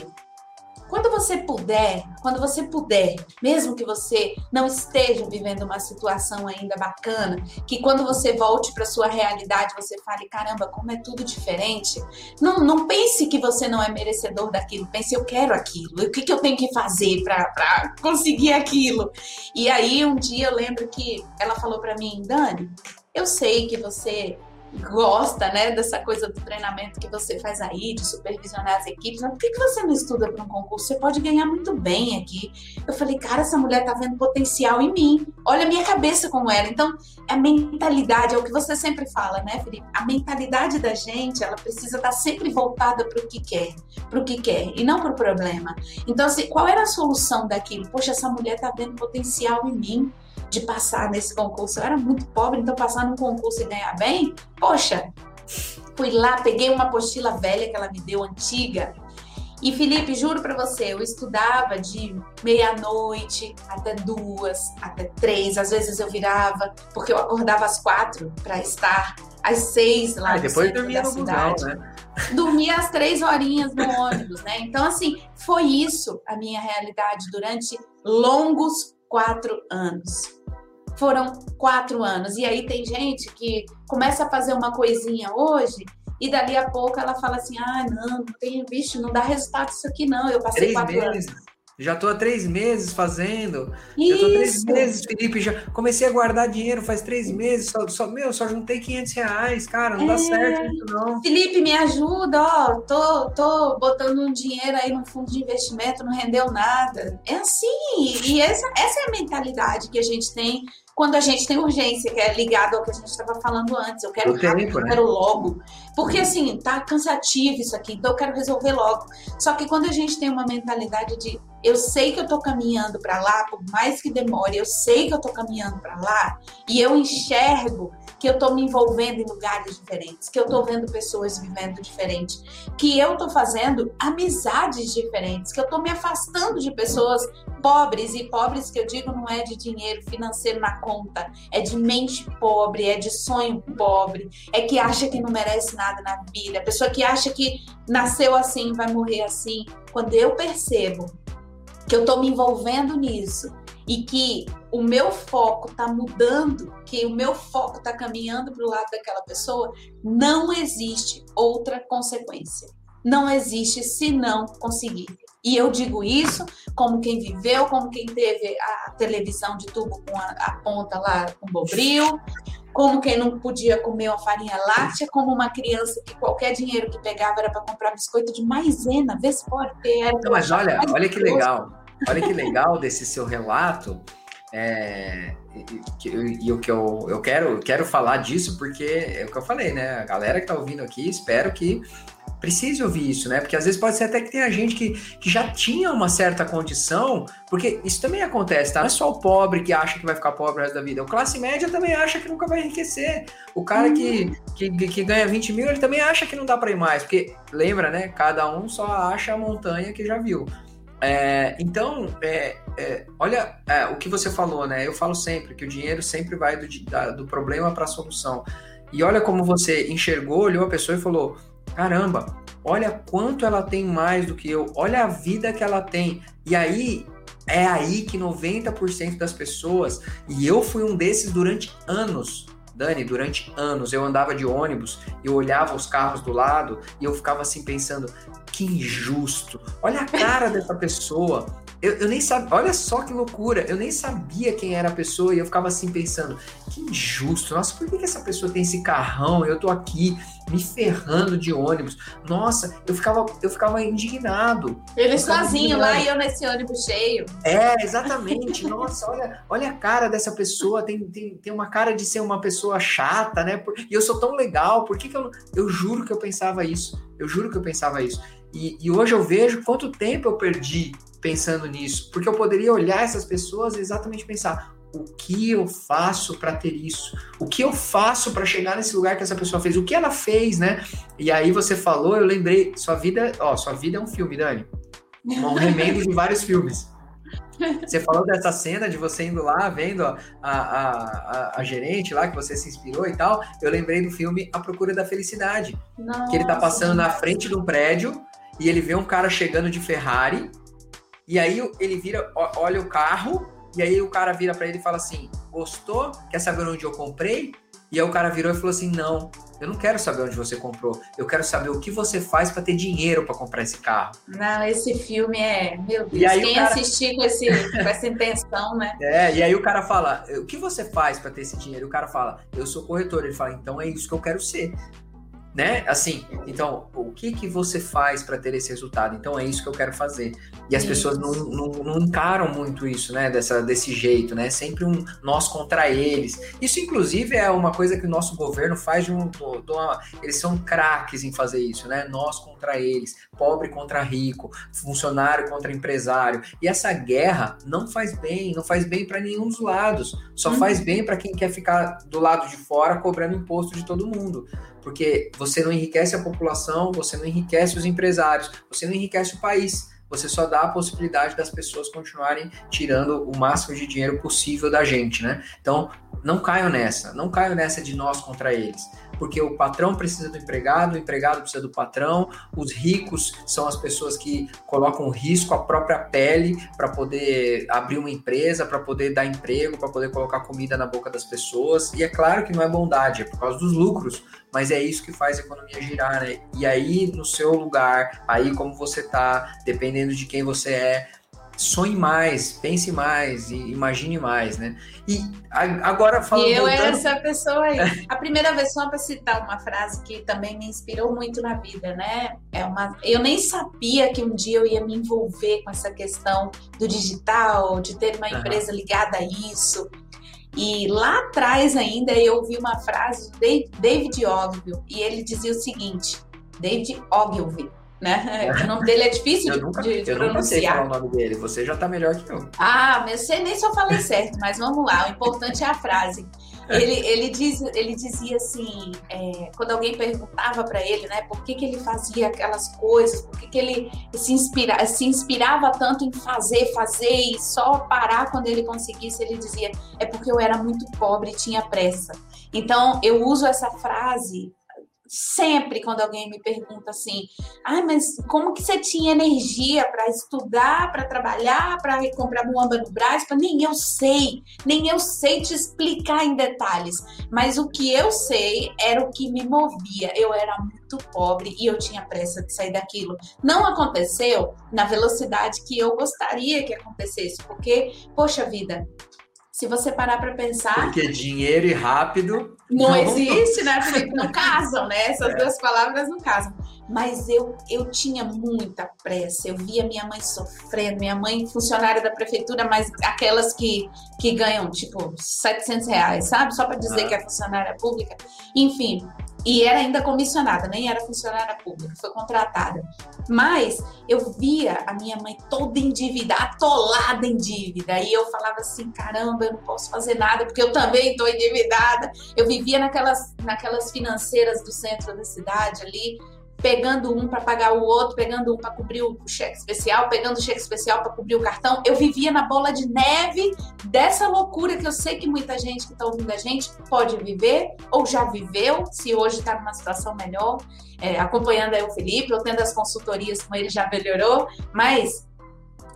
quando você puder, quando você puder, mesmo que você não esteja vivendo uma situação ainda bacana, que quando você volte para sua realidade você fale, caramba, como é tudo diferente. Não, não pense que você não é merecedor daquilo. Pense, eu quero aquilo. O que, que eu tenho que fazer para conseguir aquilo? E aí um dia eu lembro que ela falou para mim, Dani, eu sei que você gosta, né, dessa coisa do treinamento que você faz aí, de supervisionar as equipes, mas por que, que você não estuda para um concurso? Você pode ganhar muito bem aqui. Eu falei, cara, essa mulher tá vendo potencial em mim. Olha a minha cabeça como era. Então, a mentalidade, é o que você sempre fala, né, Felipe? A mentalidade da gente, ela precisa estar sempre voltada para o que quer, para o que quer, e não para o problema. Então, assim, qual era a solução daquilo? Poxa, essa mulher tá vendo potencial em mim de passar nesse concurso. Eu era muito pobre, então passar num concurso e ganhar bem, poxa, fui lá, peguei uma apostila velha que ela me deu, antiga. E Felipe, juro para você, eu estudava de meia-noite até duas, até três. Às vezes eu virava, porque eu acordava às quatro para estar às seis lá ah, no depois dormia no cidade. Né? Dormia às três horinhas no ônibus, né? Então, assim, foi isso a minha realidade durante longos quatro anos foram quatro anos. E aí tem gente que começa a fazer uma coisinha hoje e dali a pouco ela fala assim: ah, não, não tem, bicho, não dá resultado isso aqui não. Eu passei Três quatro meses. anos. Já tô há três meses fazendo. Isso. Já tô há três meses, Felipe. Já comecei a guardar dinheiro faz três meses. Só, só meu, só juntei 500 reais, cara. Não é... dá certo isso, não. Felipe, me ajuda, ó. Tô, tô botando um dinheiro aí no fundo de investimento, não rendeu nada. É assim. E essa, essa é a mentalidade que a gente tem quando a gente tem urgência, que é ligado ao que a gente estava falando antes. Eu quero rápido, tempo, né? eu quero logo. Porque assim, tá cansativo isso aqui, então eu quero resolver logo. Só que quando a gente tem uma mentalidade de eu sei que eu tô caminhando para lá, por mais que demore, eu sei que eu tô caminhando para lá e eu enxergo que eu tô me envolvendo em lugares diferentes, que eu tô vendo pessoas vivendo diferente, que eu tô fazendo amizades diferentes, que eu tô me afastando de pessoas pobres e pobres que eu digo não é de dinheiro financeiro na conta, é de mente pobre, é de sonho pobre, é que acha que não merece nada na vida, a pessoa que acha que nasceu assim, vai morrer assim. Quando eu percebo que eu estou me envolvendo nisso e que o meu foco está mudando, que o meu foco está caminhando para o lado daquela pessoa, não existe outra consequência. Não existe se não conseguir. E eu digo isso como quem viveu, como quem teve a televisão de tubo com a, a ponta lá com bobril, como quem não podia comer uma farinha láctea, como uma criança que qualquer dinheiro que pegava era para comprar biscoito de maisena, vê se pode ter. Não, mas olha, olha que legal, olha que legal desse seu relato. É, e, o que eu, eu quero, eu quero falar disso porque é o que eu falei, né? A galera que tá ouvindo aqui, espero que precise ouvir isso, né? Porque às vezes pode ser até que tenha gente que, que já tinha uma certa condição, porque isso também acontece, tá? Não é só o pobre que acha que vai ficar pobre o resto da vida. O classe média também acha que nunca vai enriquecer. O cara uhum. que, que, que ganha 20 mil, ele também acha que não dá para ir mais. Porque, lembra, né? Cada um só acha a montanha que já viu. É, então, é, é, olha é, o que você falou, né? Eu falo sempre que o dinheiro sempre vai do, da, do problema para a solução. E olha como você enxergou, olhou a pessoa e falou: caramba, olha quanto ela tem mais do que eu, olha a vida que ela tem. E aí é aí que 90% das pessoas, e eu fui um desses durante anos, Dani, durante anos eu andava de ônibus, eu olhava os carros do lado e eu ficava assim pensando, que injusto. Olha a cara dessa pessoa. Eu, eu, nem sabia, olha só que loucura, eu nem sabia quem era a pessoa e eu ficava assim pensando, que injusto, nossa, por que, que essa pessoa tem esse carrão? Eu tô aqui me ferrando de ônibus. Nossa, eu ficava, eu ficava indignado. Ele sozinho indignado. lá e eu nesse ônibus cheio. É, exatamente. nossa, olha, olha a cara dessa pessoa, tem, tem, tem uma cara de ser uma pessoa chata, né? E eu sou tão legal, por que, que eu. Eu juro que eu pensava isso. Eu juro que eu pensava isso. E, e hoje eu vejo quanto tempo eu perdi pensando nisso, porque eu poderia olhar essas pessoas e exatamente pensar o que eu faço para ter isso? O que eu faço para chegar nesse lugar que essa pessoa fez? O que ela fez, né? E aí você falou, eu lembrei, sua vida, ó, sua vida é um filme, Dani. Um [LAUGHS] remendo de vários filmes. Você falou dessa cena de você indo lá, vendo a, a, a, a, gerente lá, que você se inspirou e tal. Eu lembrei do filme A Procura da Felicidade. Nossa, que ele tá passando na frente de um prédio e ele vê um cara chegando de Ferrari e aí ele vira, olha o carro, e aí o cara vira para ele e fala assim: Gostou? Quer saber onde eu comprei? E aí o cara virou e falou assim: Não, eu não quero saber onde você comprou. Eu quero saber o que você faz para ter dinheiro para comprar esse carro. Não, esse filme é, meu Deus, e aí quem cara... assistir com, esse, com essa intenção, né? [LAUGHS] É, e aí o cara fala: O que você faz para ter esse dinheiro? O cara fala: Eu sou corretor. Ele fala: Então é isso que eu quero ser né? Assim, então, o que que você faz para ter esse resultado? Então é isso que eu quero fazer. E as isso. pessoas não, não, não, encaram muito isso, né? Dessa, desse jeito, né? Sempre um nós contra eles. Isso, inclusive, é uma coisa que o nosso governo faz de um. De uma, eles são craques em fazer isso, né? Nós contra eles, pobre contra rico, funcionário contra empresário. E essa guerra não faz bem, não faz bem para nenhum dos lados. Só uhum. faz bem para quem quer ficar do lado de fora cobrando imposto de todo mundo porque você não enriquece a população, você não enriquece os empresários, você não enriquece o país. Você só dá a possibilidade das pessoas continuarem tirando o máximo de dinheiro possível da gente, né? Então, não caio nessa, não caio nessa de nós contra eles porque o patrão precisa do empregado, o empregado precisa do patrão, os ricos são as pessoas que colocam risco à própria pele para poder abrir uma empresa, para poder dar emprego, para poder colocar comida na boca das pessoas. E é claro que não é bondade, é por causa dos lucros, mas é isso que faz a economia girar, né? E aí, no seu lugar, aí como você tá, dependendo de quem você é, sonhe mais, pense mais e imagine mais, né? E agora falando. E eu voltando... era essa pessoa aí. A primeira vez, só para citar uma frase que também me inspirou muito na vida, né? É uma... Eu nem sabia que um dia eu ia me envolver com essa questão do digital, de ter uma empresa ligada a isso. E lá atrás ainda eu ouvi uma frase de David Ogilvy e ele dizia o seguinte: David Ogilvy né? O nome dele é difícil eu nunca, de, de eu pronunciar. Eu nunca sei falar o nome dele, você já tá melhor que eu. Ah, mas você nem só falei certo, mas vamos lá, o importante é a frase. Ele, ele, diz, ele dizia assim, é, quando alguém perguntava para ele, né, por que, que ele fazia aquelas coisas, por que, que ele se, inspira, se inspirava tanto em fazer, fazer e só parar quando ele conseguisse, ele dizia, é porque eu era muito pobre e tinha pressa. Então, eu uso essa frase sempre quando alguém me pergunta assim, ah, mas como que você tinha energia para estudar, para trabalhar, para comprar muamba no Brás? Nem eu sei, nem eu sei te explicar em detalhes, mas o que eu sei era o que me movia. Eu era muito pobre e eu tinha pressa de sair daquilo. Não aconteceu na velocidade que eu gostaria que acontecesse, porque, poxa vida, se você parar para pensar. Porque dinheiro e rápido. Não, não existe, né, Felipe? [LAUGHS] Não casam, né? Essas é. duas palavras não casam. Mas eu, eu tinha muita pressa. Eu via minha mãe sofrendo, minha mãe funcionária da prefeitura, mas aquelas que, que ganham, tipo, 700 reais, sabe? Só para dizer ah. que é funcionária pública. Enfim, e era ainda comissionada, nem era funcionária pública, foi contratada. Mas eu via a minha mãe toda endividada, atolada em dívida. E eu falava assim: caramba, eu não posso fazer nada, porque eu também estou endividada. Eu vivia naquelas, naquelas financeiras do centro da cidade ali pegando um para pagar o outro, pegando um para cobrir o cheque especial, pegando o cheque especial para cobrir o cartão. Eu vivia na bola de neve dessa loucura que eu sei que muita gente que está ouvindo a gente pode viver ou já viveu, se hoje está numa situação melhor, é, acompanhando aí o Felipe ou tendo as consultorias com ele já melhorou, mas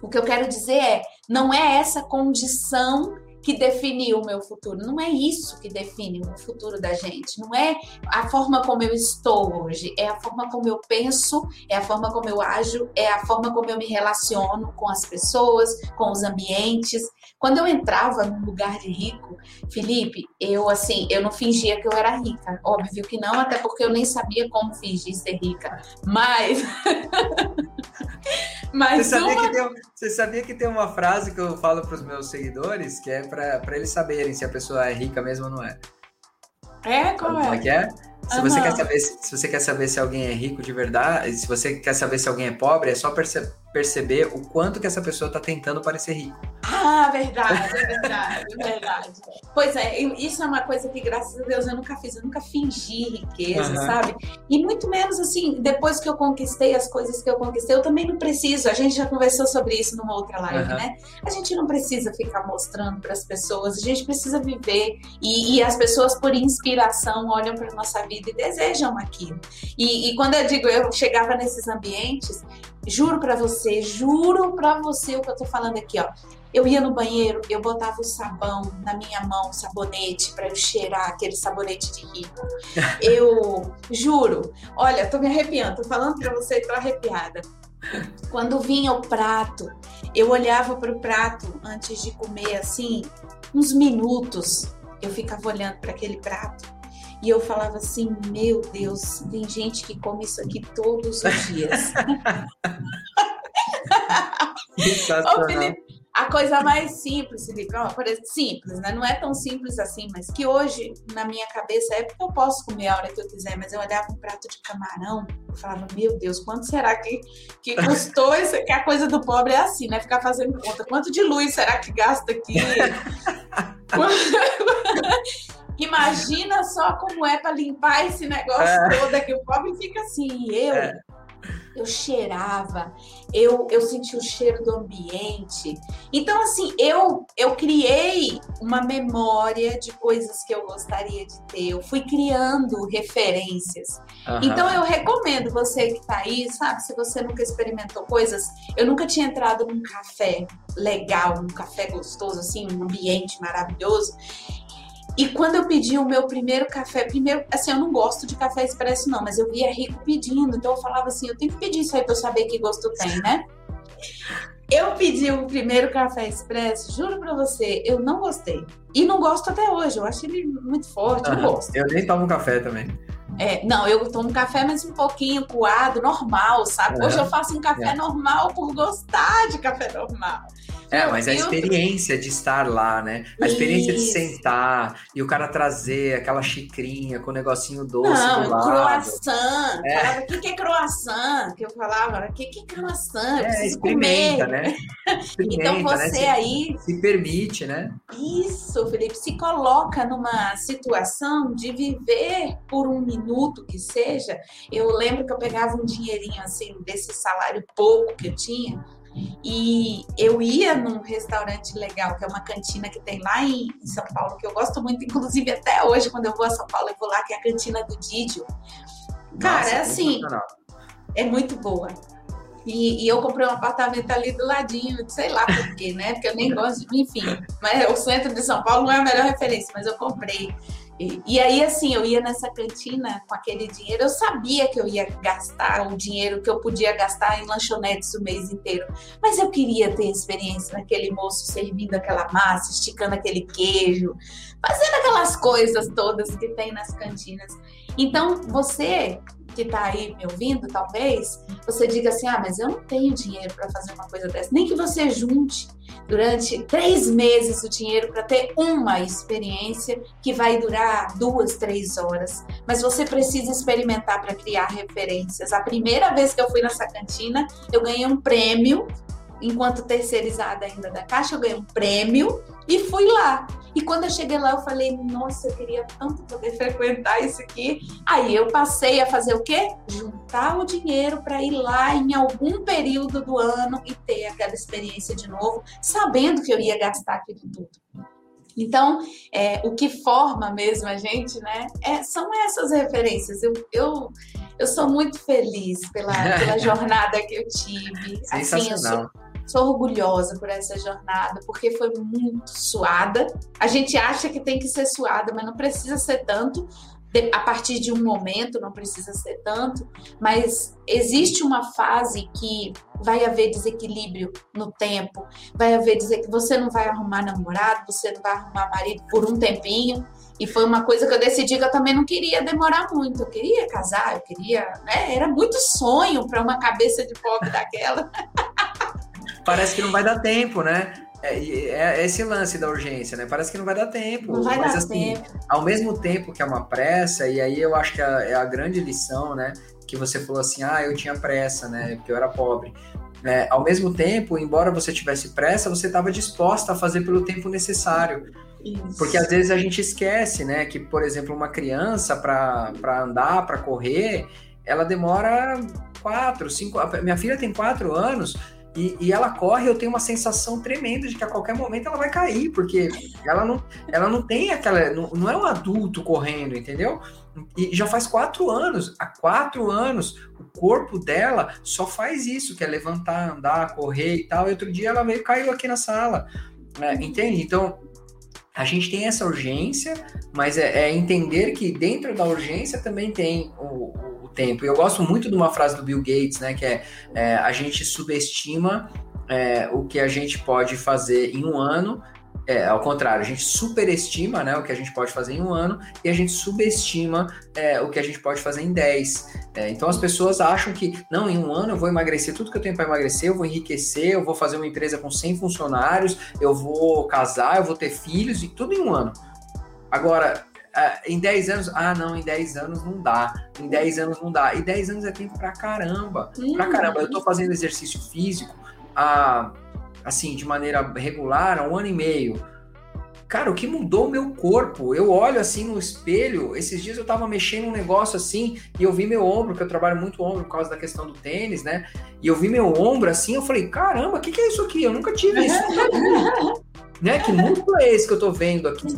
o que eu quero dizer é, não é essa condição que definiu o meu futuro. Não é isso que define o futuro da gente. Não é a forma como eu estou hoje. É a forma como eu penso, é a forma como eu ajo, é a forma como eu me relaciono com as pessoas, com os ambientes. Quando eu entrava num lugar de rico, Felipe, eu assim, eu não fingia que eu era rica. Óbvio que não, até porque eu nem sabia como fingir ser rica. Mas. [LAUGHS] Mas você, sabia uma... que tem, você sabia que tem uma frase que eu falo para os meus seguidores que é para eles saberem se a pessoa é rica mesmo ou não é? É, qual é? Como é que é? Se você, quer saber, se você quer saber se alguém é rico de verdade, se você quer saber se alguém é pobre, é só perce perceber o quanto que essa pessoa está tentando parecer rico. Ah, verdade, é verdade, é verdade. Pois é, isso é uma coisa que, graças a Deus, eu nunca fiz, eu nunca fingi riqueza, uhum. sabe? E muito menos assim, depois que eu conquistei as coisas que eu conquistei, eu também não preciso. A gente já conversou sobre isso numa outra live, uhum. né? A gente não precisa ficar mostrando para as pessoas, a gente precisa viver. E, e as pessoas, por inspiração, olham para nossa vida e desejam aquilo. E, e quando eu digo, eu chegava nesses ambientes, juro para você, juro para você o que eu tô falando aqui, ó. Eu ia no banheiro, eu botava o sabão na minha mão, sabonete, para eu cheirar aquele sabonete de rico. [LAUGHS] Eu juro, olha, tô me arrepiando, tô falando para você, tô arrepiada. Quando vinha o prato, eu olhava para o prato antes de comer assim, uns minutos. Eu ficava olhando para aquele prato e eu falava assim: Meu Deus, tem gente que come isso aqui todos os dias. [LAUGHS] Ô, Felipe, a coisa mais simples, Felipe, ó, simples, né? Não é tão simples assim, mas que hoje, na minha cabeça, é porque eu posso comer a hora que eu quiser, mas eu olhava um prato de camarão e falava, meu Deus, quanto será que, que custou isso? Que a coisa do pobre é assim, né? Ficar fazendo conta. Quanto de luz será que gasta aqui? [LAUGHS] Imagina só como é para limpar esse negócio é. todo aqui. O pobre fica assim, eu. É. Eu cheirava, eu, eu senti o cheiro do ambiente. Então, assim, eu, eu criei uma memória de coisas que eu gostaria de ter. Eu fui criando referências. Uhum. Então, eu recomendo você que está aí, sabe? Se você nunca experimentou coisas, eu nunca tinha entrado num café legal, num café gostoso, assim, um ambiente maravilhoso. E quando eu pedi o meu primeiro café, primeiro, assim, eu não gosto de café expresso, não, mas eu via rico pedindo, então eu falava assim: eu tenho que pedir isso aí pra eu saber que gosto tem, né? Eu pedi o primeiro café expresso, juro pra você, eu não gostei. E não gosto até hoje, eu acho ele muito forte, uhum. não gosto. Eu nem tomo café também. É, não, eu tomo café, mas um pouquinho coado, normal, sabe? Hoje eu faço um café é. normal por gostar de café normal. É, mas a experiência de estar lá, né? A experiência Isso. de sentar e o cara trazer aquela xicrinha com o negocinho doce Não, do lado. croissant. É. Falava, o que, que é croissant? Que eu falava, o que, que é croissant? Eu é, experimenta, comer. né? [LAUGHS] Experimenta, então você né? se, aí... Se permite, né? Isso, Felipe, se coloca numa situação de viver por um minuto que seja. Eu lembro que eu pegava um dinheirinho assim, desse salário pouco que eu tinha, e eu ia num restaurante legal, que é uma cantina que tem lá em São Paulo, que eu gosto muito, inclusive até hoje, quando eu vou a São Paulo, eu vou lá, que é a cantina do Didio. Cara, Nossa, é assim, é muito boa. E, e, eu comprei um apartamento ali do ladinho, sei lá por quê, né? Porque eu nem gosto de, enfim. Mas o centro de São Paulo não é a melhor referência, mas eu comprei. E, aí, assim, eu ia nessa cantina com aquele dinheiro, eu sabia que eu ia gastar o dinheiro que eu podia gastar em lanchonetes o mês inteiro, mas eu queria ter experiência naquele moço servindo aquela massa, esticando aquele queijo, fazendo aquelas coisas todas que tem nas cantinas. Então, você que está aí me ouvindo, talvez, você diga assim: ah, mas eu não tenho dinheiro para fazer uma coisa dessa. Nem que você junte durante três meses o dinheiro para ter uma experiência que vai durar duas, três horas. Mas você precisa experimentar para criar referências. A primeira vez que eu fui nessa cantina, eu ganhei um prêmio enquanto terceirizada ainda da Caixa, eu ganhei um prêmio e fui lá. E quando eu cheguei lá, eu falei, nossa, eu queria tanto poder [LAUGHS] frequentar isso aqui. Aí eu passei a fazer o quê? Juntar o dinheiro para ir lá em algum período do ano e ter aquela experiência de novo, sabendo que eu ia gastar aquilo tudo. Então, é, o que forma mesmo a gente, né, é, são essas referências. Eu, eu, eu sou muito feliz pela, pela [LAUGHS] jornada que eu tive. Sensacional. Assim, eu sou, sou orgulhosa por essa jornada, porque foi muito suada. A gente acha que tem que ser suada, mas não precisa ser tanto a partir de um momento, não precisa ser tanto, mas existe uma fase que vai haver desequilíbrio no tempo, vai haver dizer que você não vai arrumar namorado, você não vai arrumar marido por um tempinho. E foi uma coisa que eu decidi que eu também não queria demorar muito. Eu queria casar, eu queria. Né? Era muito sonho para uma cabeça de pobre daquela. [LAUGHS] Parece que não vai dar tempo, né? É, é, esse lance da urgência, né? Parece que não vai dar tempo. Não vai mas dar assim, tempo. ao mesmo tempo que é uma pressa, e aí eu acho que é, é a grande lição, né? Que você falou assim, ah, eu tinha pressa, né? Porque eu era pobre. É, ao mesmo tempo, embora você tivesse pressa, você estava disposta a fazer pelo tempo necessário. Isso. Porque às vezes a gente esquece, né? Que, por exemplo, uma criança para andar, para correr, ela demora quatro, cinco. Minha filha tem quatro anos e, e, ela corre, eu tenho uma sensação tremenda de que a qualquer momento ela vai cair, porque ela não, ela não tem aquela. Não, não é um adulto correndo, entendeu? E já faz quatro anos, há quatro anos, o corpo dela só faz isso, que é levantar, andar, correr e tal. E outro dia ela veio caiu aqui na sala. Né? Entende? Então, a gente tem essa urgência, mas é, é, entender que dentro da urgência também tem o, tempo. E eu gosto muito de uma frase do Bill Gates, né, que é, é a gente subestima é, o que a gente pode fazer em um ano, é, ao contrário, a gente superestima né, o que a gente pode fazer em um ano e a gente subestima é, o que a gente pode fazer em 10. É, então as pessoas acham que, não, em um ano eu vou emagrecer tudo que eu tenho para emagrecer, eu vou enriquecer, eu vou fazer uma empresa com 100 funcionários, eu vou casar, eu vou ter filhos e tudo em um ano. Agora, Uh, em 10 anos, ah, não, em 10 anos não dá. Em 10 anos não dá. E 10 anos é tempo pra caramba. Uhum. Pra caramba. Eu tô fazendo exercício físico, uh, assim, de maneira regular, há um ano e meio. Cara, o que mudou o meu corpo? Eu olho assim no espelho. Esses dias eu tava mexendo um negócio assim e eu vi meu ombro, que eu trabalho muito ombro por causa da questão do tênis, né? E eu vi meu ombro assim, eu falei, caramba, o que, que é isso aqui? Eu nunca tive isso. né? Que músculo é esse que eu tô vendo aqui? Os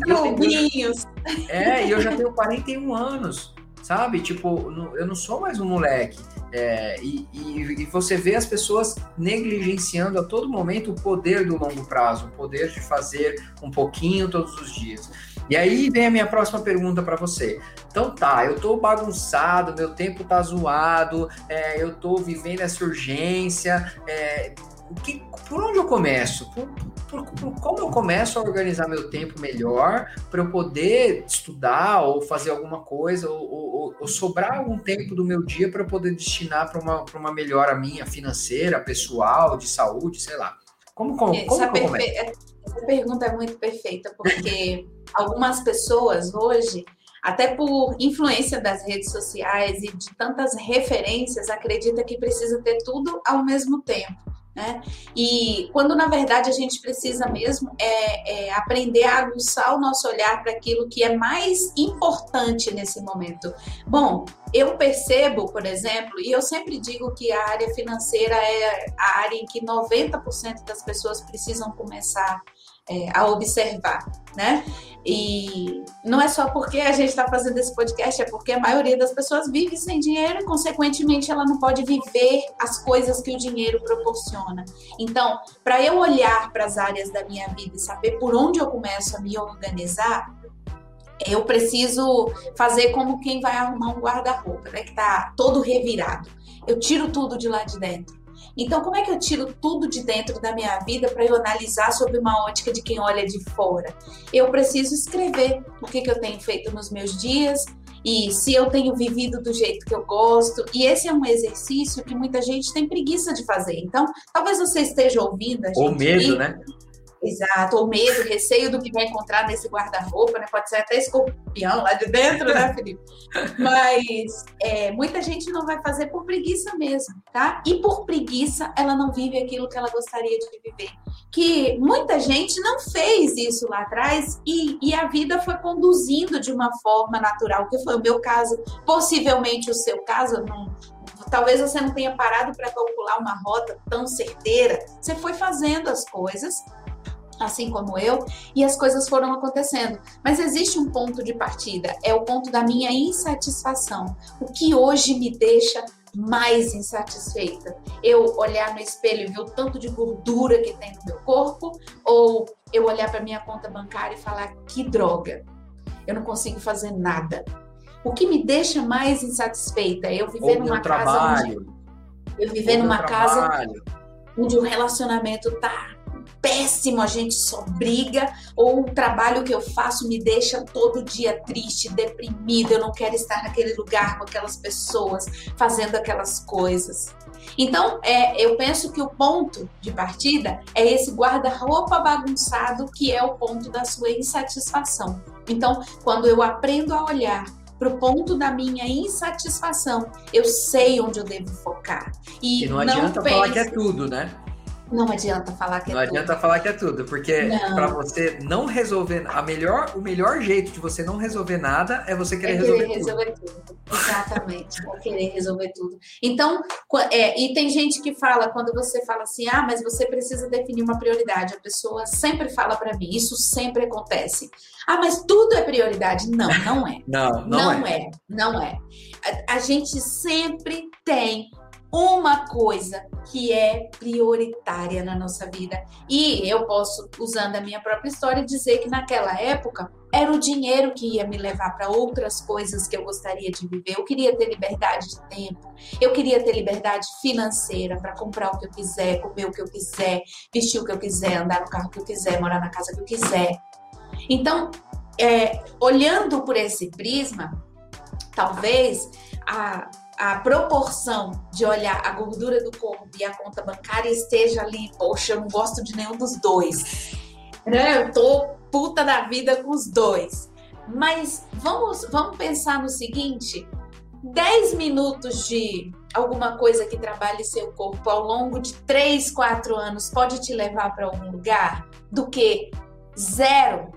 É, e eu já tenho 41 anos, sabe? Tipo, eu não sou mais um moleque. É, e, e, e, você vê as pessoas negligenciando a todo momento o poder do longo prazo, o poder de fazer um pouquinho todos os dias. E aí vem a minha próxima pergunta para você. Então tá, eu tô bagunçado, meu tempo tá zoado, é, eu tô vivendo essa urgência. É, que, por onde eu começo? Por, por, por, como eu começo a organizar meu tempo melhor para eu poder estudar ou fazer alguma coisa ou, ou, ou sobrar algum tempo do meu dia para eu poder destinar para uma, uma melhora minha financeira, pessoal, de saúde, sei lá. Como, como, como essa, perfe... essa pergunta é muito perfeita porque [LAUGHS] algumas pessoas hoje até por influência das redes sociais e de tantas referências, acredita que precisa ter tudo ao mesmo tempo. Né? E quando na verdade a gente precisa mesmo é, é aprender a aguçar o nosso olhar para aquilo que é mais importante nesse momento. Bom, eu percebo, por exemplo, e eu sempre digo que a área financeira é a área em que 90% das pessoas precisam começar é, a observar, né? E não é só porque a gente está fazendo esse podcast, é porque a maioria das pessoas vive sem dinheiro e, consequentemente, ela não pode viver as coisas que o dinheiro proporciona. Então, para eu olhar para as áreas da minha vida e saber por onde eu começo a me organizar, eu preciso fazer como quem vai arrumar um guarda-roupa, né? Que está todo revirado. Eu tiro tudo de lá de dentro então, como é que eu tiro tudo de dentro da minha vida para eu analisar sob uma ótica de quem olha de fora? Eu preciso escrever o que, que eu tenho feito nos meus dias e se eu tenho vivido do jeito que eu gosto. E esse é um exercício que muita gente tem preguiça de fazer. Então, talvez você esteja ouvindo a gente. Ou medo, né? Exato, ou medo, receio do que vai encontrar nesse guarda-roupa, né? Pode ser até escorpião lá de dentro, né, Felipe? Mas é, muita gente não vai fazer por preguiça mesmo, tá? E por preguiça, ela não vive aquilo que ela gostaria de viver. Que muita gente não fez isso lá atrás e, e a vida foi conduzindo de uma forma natural, que foi o meu caso, possivelmente o seu caso, não, talvez você não tenha parado para calcular uma rota tão certeira. Você foi fazendo as coisas assim como eu, e as coisas foram acontecendo. Mas existe um ponto de partida, é o ponto da minha insatisfação. O que hoje me deixa mais insatisfeita? Eu olhar no espelho e ver o tanto de gordura que tem no meu corpo? Ou eu olhar para minha conta bancária e falar que droga? Eu não consigo fazer nada. O que me deixa mais insatisfeita é eu viver numa casa trabalho. onde eu viver numa casa onde o relacionamento tá péssimo, a gente só briga, ou o trabalho que eu faço me deixa todo dia triste, deprimida, eu não quero estar naquele lugar com aquelas pessoas, fazendo aquelas coisas. Então, é, eu penso que o ponto de partida é esse guarda-roupa bagunçado que é o ponto da sua insatisfação. Então, quando eu aprendo a olhar para o ponto da minha insatisfação, eu sei onde eu devo focar. E, e não, não adianta falar que é tudo, né? Não adianta falar que não é tudo. Não adianta falar que é tudo, porque para você não resolver a melhor, o melhor jeito de você não resolver nada é você querer, é querer resolver, resolver tudo. tudo. Exatamente, é querer resolver tudo. Então, é, e tem gente que fala quando você fala assim, ah, mas você precisa definir uma prioridade. A pessoa sempre fala para mim, isso sempre acontece. Ah, mas tudo é prioridade? Não, não é. [LAUGHS] não, não, não é. é. Não é. A, a gente sempre tem uma coisa que é prioritária na nossa vida. E eu posso, usando a minha própria história, dizer que naquela época era o dinheiro que ia me levar para outras coisas que eu gostaria de viver. Eu queria ter liberdade de tempo, eu queria ter liberdade financeira para comprar o que eu quiser, comer o que eu quiser, vestir o que eu quiser, andar no carro que eu quiser, morar na casa que eu quiser. Então, é, olhando por esse prisma, talvez a a proporção de olhar a gordura do corpo e a conta bancária esteja ali, poxa, eu não gosto de nenhum dos dois. Né? Eu tô puta da vida com os dois. Mas vamos, vamos pensar no seguinte: 10 minutos de alguma coisa que trabalhe seu corpo ao longo de 3, 4 anos pode te levar para algum lugar? Do que zero?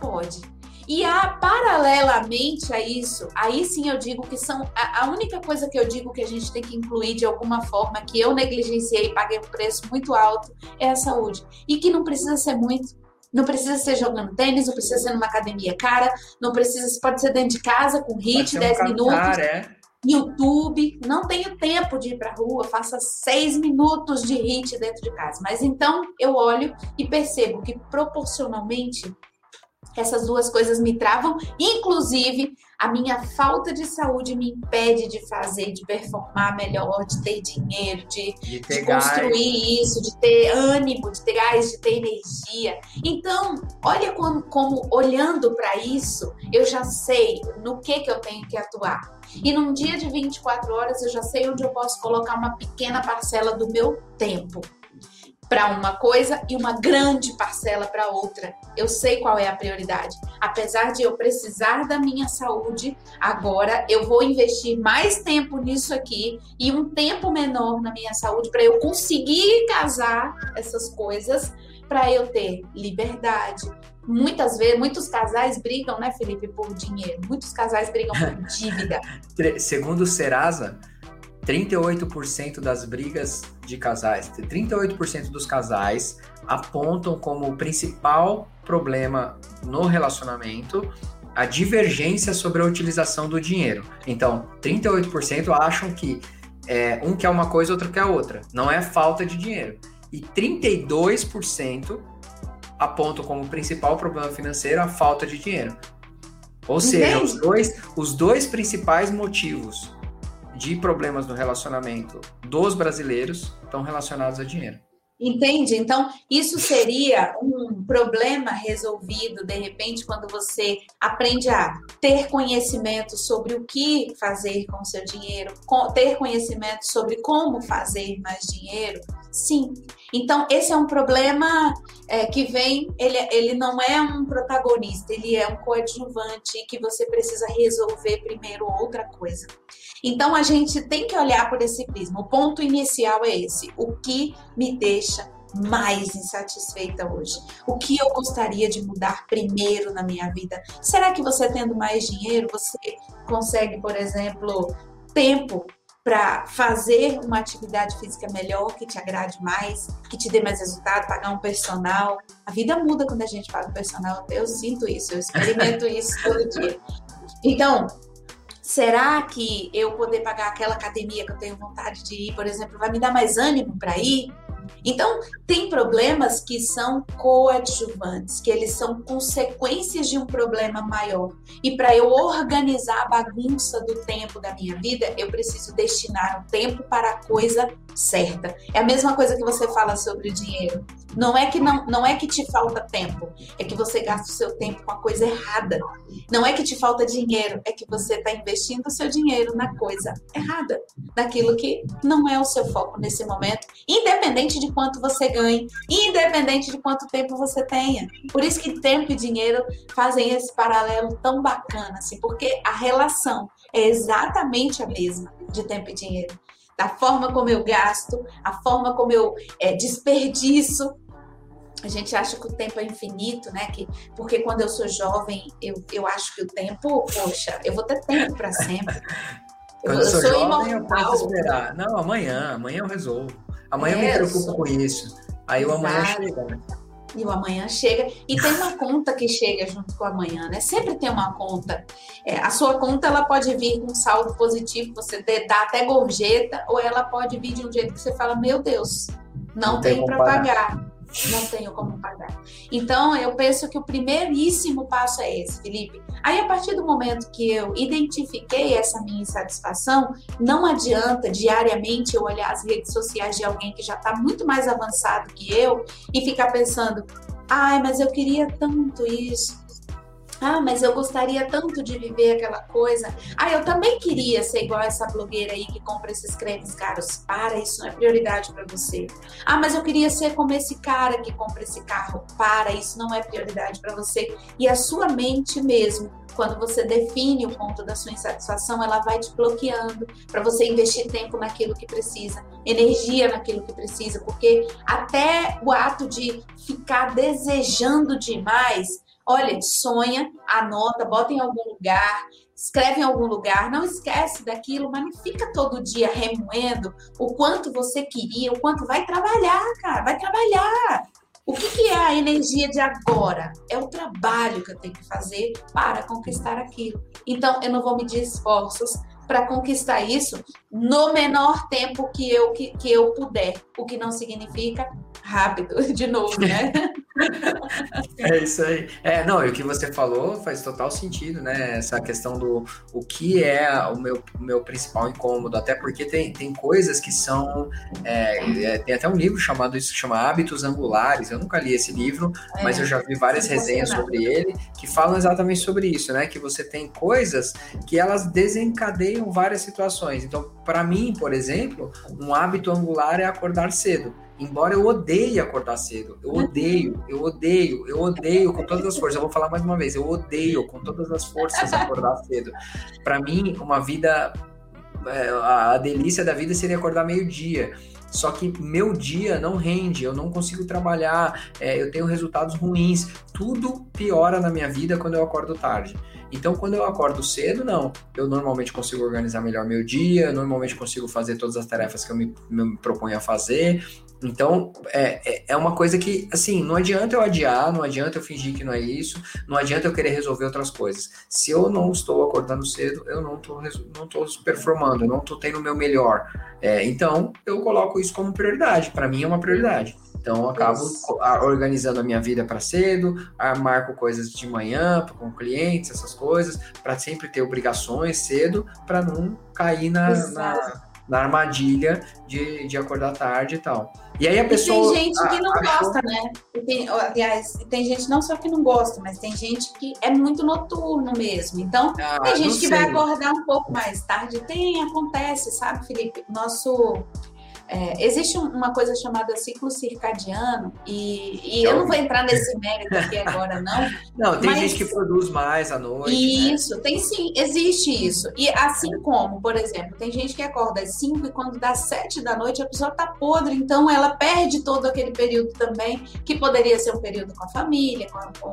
Pode. E há, paralelamente a isso, aí sim eu digo que são. A, a, única coisa que eu digo que a gente tem que incluir de alguma forma, que eu negligenciei e paguei um preço muito alto, é a saúde. E que não precisa ser muito. Não precisa ser jogando tênis, não precisa ser numa academia cara, não precisa, pode ser dentro de casa, com hit, 10 um minutos. É? YouTube, não tenho tempo de ir para rua, faça seis minutos de hit dentro de casa. Mas então eu olho e percebo que proporcionalmente essas duas coisas me travam, inclusive a minha falta de saúde me impede de fazer, de performar melhor, de ter dinheiro, de, de, de construir isso, de ter ânimo, de ter gás, de ter energia. Então, olha como, como olhando para isso, eu já sei no que, que eu tenho que atuar. E num dia de 24 horas, eu já sei onde eu posso colocar uma pequena parcela do meu tempo para uma coisa e uma grande parcela para outra. Eu sei qual é a prioridade. Apesar de eu precisar da minha saúde, agora eu vou investir mais tempo nisso aqui e um tempo menor na minha saúde para eu conseguir casar essas coisas, para eu ter liberdade. Muitas vezes, muitos casais brigam, né, Felipe, por dinheiro. Muitos casais brigam por [LAUGHS] dívida. Segundo o Serasa, 38% das brigas de casais, 38% dos casais apontam como principal problema no relacionamento a divergência sobre a utilização do dinheiro. Então, 38% acham que é, um quer uma coisa, outro quer outra. Não é falta de dinheiro. E 32% apontam como principal problema financeiro a falta de dinheiro. Ou seja, os dois, os dois principais motivos de problemas no relacionamento dos brasileiros estão relacionados a dinheiro. Entende? Então, isso seria um problema resolvido, de repente, quando você aprende a ter conhecimento sobre o que fazer com seu dinheiro, ter conhecimento sobre como fazer mais dinheiro. Sim. Então, esse é um problema é, que vem, ele, ele não é um protagonista, ele é um coadjuvante que você precisa resolver primeiro outra coisa. Então a gente tem que olhar por esse prisma. O ponto inicial é esse: o que me deixa mais insatisfeita hoje? O que eu gostaria de mudar primeiro na minha vida? Será que você tendo mais dinheiro, você consegue, por exemplo, tempo para fazer uma atividade física melhor, que te agrade mais, que te dê mais resultado, pagar um personal? A vida muda quando a gente paga um personal. Eu sinto isso, eu experimento [LAUGHS] isso todo dia. Então, Será que eu poder pagar aquela academia que eu tenho vontade de ir, por exemplo, vai me dar mais ânimo para ir? Então, tem problemas que são coadjuvantes, que eles são consequências de um problema maior. E para eu organizar a bagunça do tempo da minha vida, eu preciso destinar o tempo para a coisa certa. É a mesma coisa que você fala sobre o dinheiro. Não é que não, não é que te falta tempo, é que você gasta o seu tempo com a coisa errada. Não é que te falta dinheiro, é que você está investindo o seu dinheiro na coisa errada, naquilo que não é o seu foco nesse momento, independente de quanto você ganhe, independente de quanto tempo você tenha. Por isso que tempo e dinheiro fazem esse paralelo tão bacana, assim, porque a relação é exatamente a mesma de tempo e dinheiro da forma como eu gasto, a forma como eu é, desperdiço a gente acha que o tempo é infinito, né? Que, porque quando eu sou jovem, eu, eu acho que o tempo, poxa, eu vou ter tempo para sempre. [LAUGHS] Quando eu, eu sou, sou jovem, imortal. eu posso esperar. Não, amanhã, amanhã eu resolvo. Amanhã é, eu me preocupo com isso. Aí Exato. o amanhã chega, né? E o amanhã chega. E tem uma conta que chega junto com o amanhã, né? Sempre tem uma conta. É, a sua conta ela pode vir com saldo positivo, você dá até gorjeta, ou ela pode vir de um jeito que você fala: Meu Deus, não, não tenho para pagar não tenho como pagar. Então, eu penso que o primeiríssimo passo é esse, Felipe. Aí, a partir do momento que eu identifiquei essa minha insatisfação, não adianta diariamente eu olhar as redes sociais de alguém que já está muito mais avançado que eu e ficar pensando: ai, mas eu queria tanto isso. Ah, mas eu gostaria tanto de viver aquela coisa. Ah, eu também queria ser igual essa blogueira aí que compra esses cremes caros. Para, isso não é prioridade para você. Ah, mas eu queria ser como esse cara que compra esse carro. Para, isso não é prioridade para você. E a sua mente mesmo, quando você define o ponto da sua insatisfação, ela vai te bloqueando para você investir tempo naquilo que precisa, energia naquilo que precisa, porque até o ato de ficar desejando demais Olha, sonha, anota, bota em algum lugar, escreve em algum lugar, não esquece daquilo, mas não fica todo dia remoendo o quanto você queria, o quanto vai trabalhar, cara, vai trabalhar. O que, que, é a energia de agora? É o trabalho que eu tenho que fazer para conquistar aquilo. Então, eu não vou medir esforços para conquistar isso no menor tempo que eu, que, que eu puder. O que não significa rápido, [LAUGHS] de novo, né? é isso aí. É, não, e o que você falou faz total sentido, né? Essa questão do o que é o meu, meu principal incômodo, até porque tem, tem coisas que são. É, é, tem até um livro chamado isso que chama Hábitos Angulares. Eu nunca li esse livro, é, mas eu já vi várias resenhas sobre ele que falam exatamente sobre isso, né? Que você tem coisas que elas desencadeiam várias situações. Então, para mim, por exemplo, um hábito angular é acordar cedo. Embora eu odeie acordar cedo, eu odeio, eu odeio, eu odeio com todas as forças. Eu vou falar mais uma vez, eu odeio com todas as forças acordar cedo. Para mim, uma vida, é, a delícia da vida seria acordar meio-dia. Só que meu dia não rende, eu não consigo trabalhar, é, eu tenho resultados ruins. Tudo piora na minha vida quando eu acordo tarde. Então, quando eu acordo cedo, não. Eu normalmente consigo organizar melhor meu dia, normalmente consigo fazer todas as tarefas que eu me, me proponho a fazer. Então, é, é, é uma coisa que, assim, não adianta eu adiar, não adianta eu fingir que não é isso, não adianta eu querer resolver outras coisas. Se eu não estou acordando cedo, eu não estou não tô performando, eu não estou tendo o meu melhor. É, então, eu coloco isso como prioridade. Para mim, é uma prioridade. Então, eu acabo organizando a minha vida para cedo, marco coisas de manhã com clientes, essas coisas, para sempre ter obrigações cedo, para não cair na, na, na, armadilha de, de acordar tarde e tal. E aí a pessoa. E tem gente que não gosta, né? Tem, aliás, tem gente não só que não gosta, mas tem gente que é muito noturno mesmo. Então, ah, tem gente que vai acordar um pouco mais tarde. Tem, acontece, sabe, Felipe? Nosso é, existe uma coisa chamada ciclo circadiano, e, e eu, não vou entrar nesse mérito aqui agora, não. [LAUGHS] Não, tem mas... gente que produz mais à noite. Né? Isso, né? tem sim, existe isso. E assim como, por exemplo, tem gente que acorda às 5 e quando dá 7 da noite a pessoa tá podre, então ela perde todo aquele período também, que poderia ser um período com a família, com, com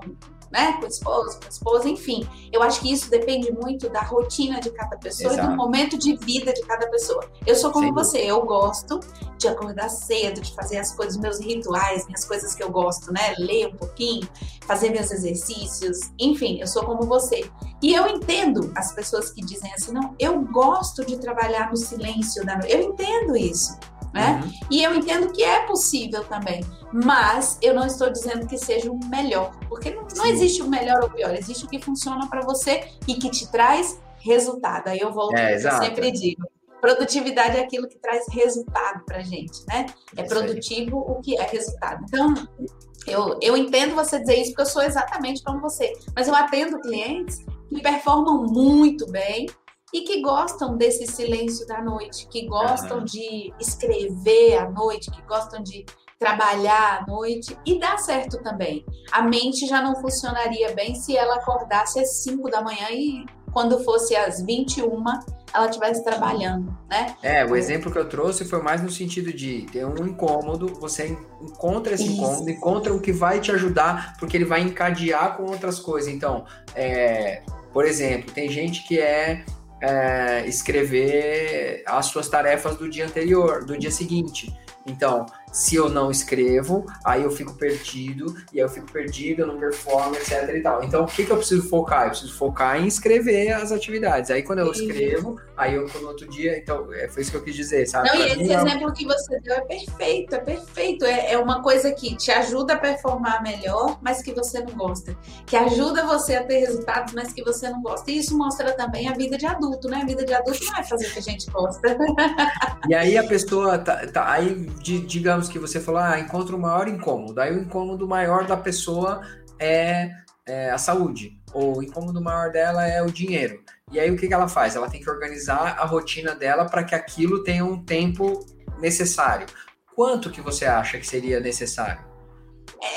né? Com o esposo, com a esposa, enfim. Eu acho que isso depende muito da rotina de cada pessoa Exato. e do momento de vida de cada pessoa. Eu sou como Sem você, eu gosto de acordar cedo, de fazer as coisas, meus rituais, minhas coisas que eu gosto, né? Ler um pouquinho, fazer meus exercícios, enfim, eu sou como você. E eu entendo as pessoas que dizem assim, não, eu gosto de trabalhar no silêncio da noite. Eu entendo isso né? Uhum. E eu entendo que é possível também, mas eu não estou dizendo que seja o melhor, porque não, não existe o melhor ou o pior, existe o que funciona para você e que te traz resultado. Aí eu volto é, eu sempre digo. Produtividade é aquilo que traz resultado para gente, né? É produtivo o que é resultado. Então, eu, eu entendo você dizer isso, porque eu sou exatamente como você. Mas eu atendo clientes que performam muito bem, e que gostam desse silêncio da noite, que gostam uhum. de escrever à noite, que gostam de trabalhar à noite e dá certo também. A mente já não funcionaria bem se ela acordasse às 5 da manhã e quando fosse às 21 ela estivesse trabalhando, né? É, o exemplo que eu trouxe foi mais no sentido de ter um incômodo, você encontra esse Isso. incômodo, encontra o que vai te ajudar, porque ele vai encadear com outras coisas. Então, é, por exemplo, tem gente que é é, escrever as suas tarefas do dia anterior, do dia seguinte. Então, se eu não escrevo, aí eu fico perdido, e aí eu fico perdido, eu não performo, etc e tal. Então, o que, que eu preciso focar? Eu preciso focar em escrever as atividades. Aí, quando eu escrevo, aí eu no outro dia, então, é, foi isso que eu quis dizer, sabe? Não, pra e esse mim, exemplo que você deu é perfeito, é perfeito. É, é uma coisa que te ajuda a performar melhor, mas que você não gosta. Que ajuda você a ter resultados, mas que você não gosta. E isso mostra também a vida de adulto, né? A vida de adulto não é fazer o que a gente gosta. [LAUGHS] E aí a pessoa, tá, tá aí, digamos, digamos que você falou, ah, encontra o maior incômodo. Aí o incômodo maior da pessoa é, é a saúde, ou o incômodo maior dela é o dinheiro. E aí o que, que ela faz? Ela tem que organizar a rotina dela para que aquilo tenha um tempo necessário. Quanto que você acha que seria necessário?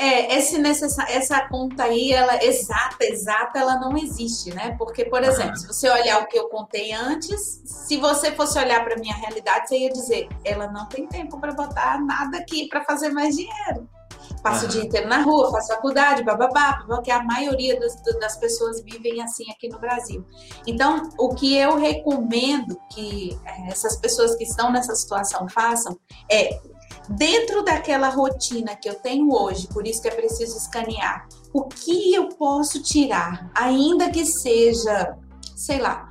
É, esse essa conta aí, ela exata, exata, ela não existe, né? Porque, por exemplo, uhum. se você olhar o que eu contei antes, se você fosse olhar para minha realidade, você ia dizer, ela não tem tempo para botar nada aqui para fazer mais dinheiro. Passo uhum. o dia inteiro na rua, faço faculdade, bababá, porque a maioria das, das pessoas vivem assim aqui no Brasil. Então, o que eu recomendo que é, essas pessoas que estão nessa situação façam é dentro daquela rotina que eu tenho hoje, por isso que é preciso escanear, o que eu posso tirar, ainda que seja, sei lá,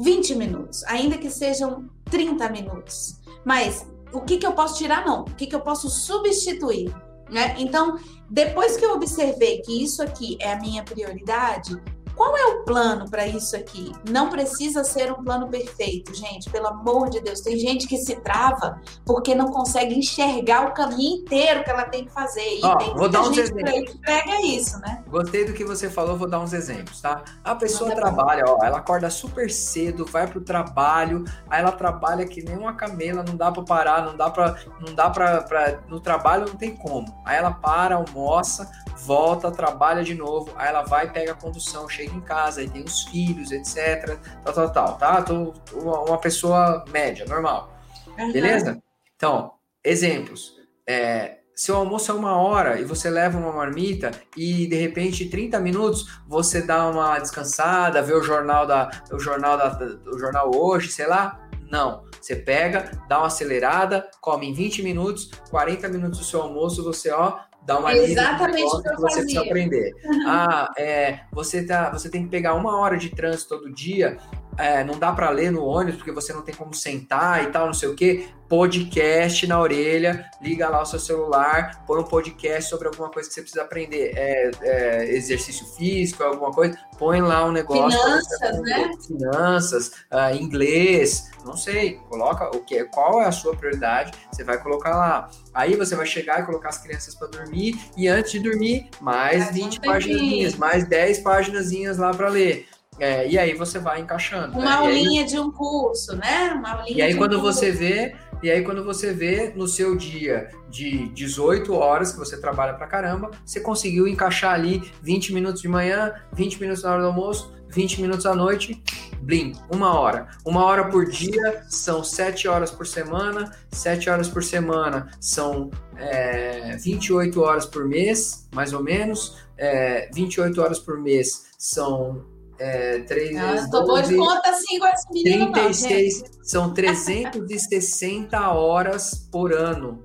20 minutos, ainda que sejam 30 minutos, mas o que, que eu posso tirar, não, o que, que eu posso substituir, né? Então, depois que eu observei que isso aqui é a minha prioridade, qual é o plano para isso aqui? Não precisa ser um plano perfeito, gente, pelo amor de Deus. Tem gente que se trava porque não consegue enxergar o caminho inteiro que ela tem que fazer. E Ó, tem vou dar uns exemplos. que pega isso, né? Gostei do que você falou, vou dar uns exemplos, tá? A pessoa trabalha, ó, ela acorda super cedo, vai pro trabalho, aí ela trabalha que nem uma camela, não dá para parar, não dá para não dá para no trabalho não tem como. Aí ela para, almoça, volta, trabalha de novo, aí ela vai, pega a condução, chega em casa, aí tem os filhos, etc, tal, tal, tal, tá? Tô, uma pessoa média, normal. Uhum. Beleza? Então, exemplos. É, seu almoço é uma hora e você leva uma marmita e de repente 30 minutos você dá uma descansada, vê o jornal da o jornal da o jornal hoje, sei lá. Não, você pega, dá uma acelerada, come em 20 minutos, 40 minutos do seu almoço, você ó, dá uma Exatamente de que, que você precisa aprender. Ah, é, você, tá, você tem que pegar uma hora de trânsito todo dia, é, não dá para ler no ônibus porque você não tem como sentar e tal, não sei o que. Podcast na orelha, liga lá o seu celular, põe um podcast sobre alguma coisa que você precisa aprender. É, é exercício físico, alguma coisa, põe lá um negócio. Finanças, né? Finanças, uh, inglês, não sei. Coloca o que, qual é a sua prioridade, você vai colocar lá. Aí você vai chegar e colocar as crianças para dormir, e antes de dormir, mais 20 páginas, mais 10 páginas lá para ler. É, e aí você vai encaixando. Uma né? aulinha aí, de um curso, né? Uma aulinha e aí, quando um você vê, E aí, quando você vê no seu dia de 18 horas que você trabalha pra caramba, você conseguiu encaixar ali 20 minutos de manhã, 20 minutos na hora do almoço, 20 minutos à noite, blim, uma hora. Uma hora por dia são 7 horas por semana, 7 horas por semana são é, 28 horas por mês, mais ou menos. É, 28 horas por mês são é, 3 ah, vezes 12, de conta assim com esse menino 36, não, são 360 horas por ano.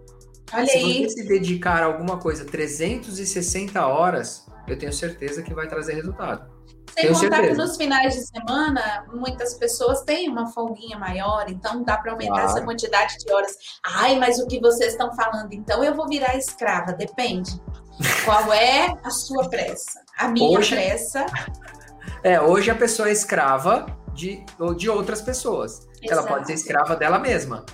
Olha se aí. você se dedicar a alguma coisa 360 horas, eu tenho certeza que vai trazer resultado. Sem Tenho contar certeza. que nos finais de semana, muitas pessoas têm uma folguinha maior, então dá para aumentar claro. essa quantidade de horas. Ai, mas o que vocês estão falando? Então eu vou virar escrava, depende. [LAUGHS] Qual é a sua pressa? A minha hoje, pressa. É, hoje a pessoa é escrava de, de outras pessoas. Exato. Ela pode ser escrava dela mesma.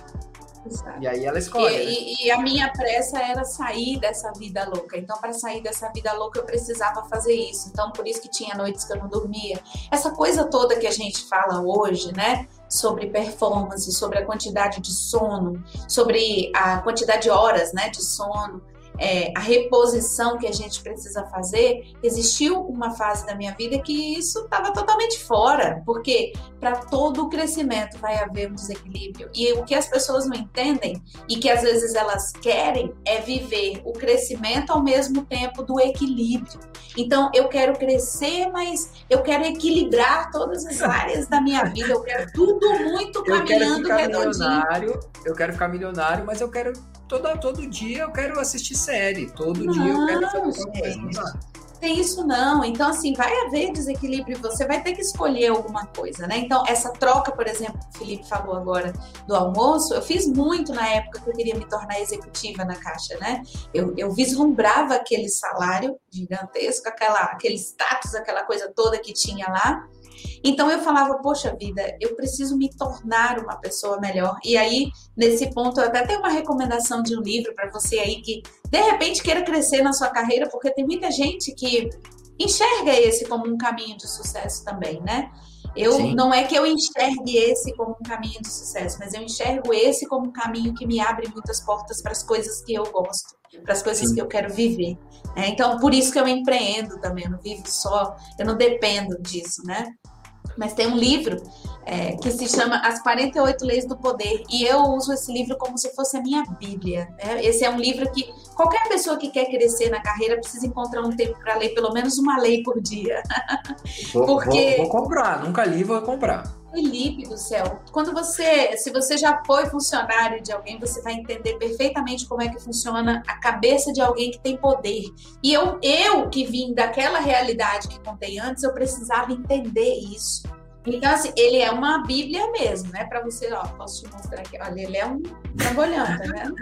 Exato. E aí ela escolhe. E, né? e, a minha pressa era sair dessa vida louca. Então, para sair dessa vida louca, eu precisava fazer isso. Então, por isso que tinha noites que eu não dormia. Essa coisa toda que a gente fala hoje, né? Sobre performance, sobre a quantidade de sono, sobre a quantidade de horas né, de sono é, a reposição que a gente precisa fazer, existiu uma fase da minha vida que isso estava totalmente fora, porque para todo o crescimento vai haver um desequilíbrio. E o que as pessoas não entendem e que às vezes elas querem é viver o crescimento ao mesmo tempo do equilíbrio. Então, eu quero crescer, mas eu quero equilibrar todas as [LAUGHS] áreas da minha vida, eu quero tudo muito caminhando eu redondinho. Eu quero ficar milionário, mas eu quero todo, todo dia eu quero assistir série, todo não, dia eu quero fazer coisa. Tem isso não. Então, assim, vai haver desequilíbrio, você vai ter que escolher alguma coisa, né? Então, essa troca, por exemplo, que o Felipe falou agora do almoço, eu fiz muito na época que eu queria me tornar executiva na Caixa, né? Eu, eu vislumbrava aquele salário gigantesco, aquela, aquele status, aquela coisa toda que tinha lá, então eu falava, poxa vida, eu preciso me tornar uma pessoa melhor. E aí, nesse ponto, eu até tenho uma recomendação de um livro para você aí que de repente queira crescer na sua carreira, porque tem muita gente que enxerga esse como um caminho de sucesso também, né? Eu Sim. não é que eu enxergue esse como um caminho de sucesso, mas eu enxergo esse como um caminho que me abre muitas portas para as coisas que eu gosto, para as coisas Sim. que eu quero viver. É, então, por isso que eu empreendo também, eu não vivo só, eu não dependo disso, né? Mas tem um livro é, que se chama As 48 Leis do Poder, e eu uso esse livro como se fosse a minha Bíblia. Né? Esse é um livro que qualquer pessoa que quer crescer na carreira precisa encontrar um tempo para ler pelo menos uma lei por dia. Vou, Porque... vou, vou comprar, nunca li, vou comprar. Felipe do céu, quando você, se você já foi funcionário de alguém, você vai entender perfeitamente como é que funciona a cabeça de alguém que tem poder. E eu, eu que vim daquela realidade que contei antes, eu precisava entender isso. Então, assim, ele é uma Bíblia mesmo, né? Para você, ó, posso te mostrar aqui. Olha, ele é um trambolhão, tá vendo?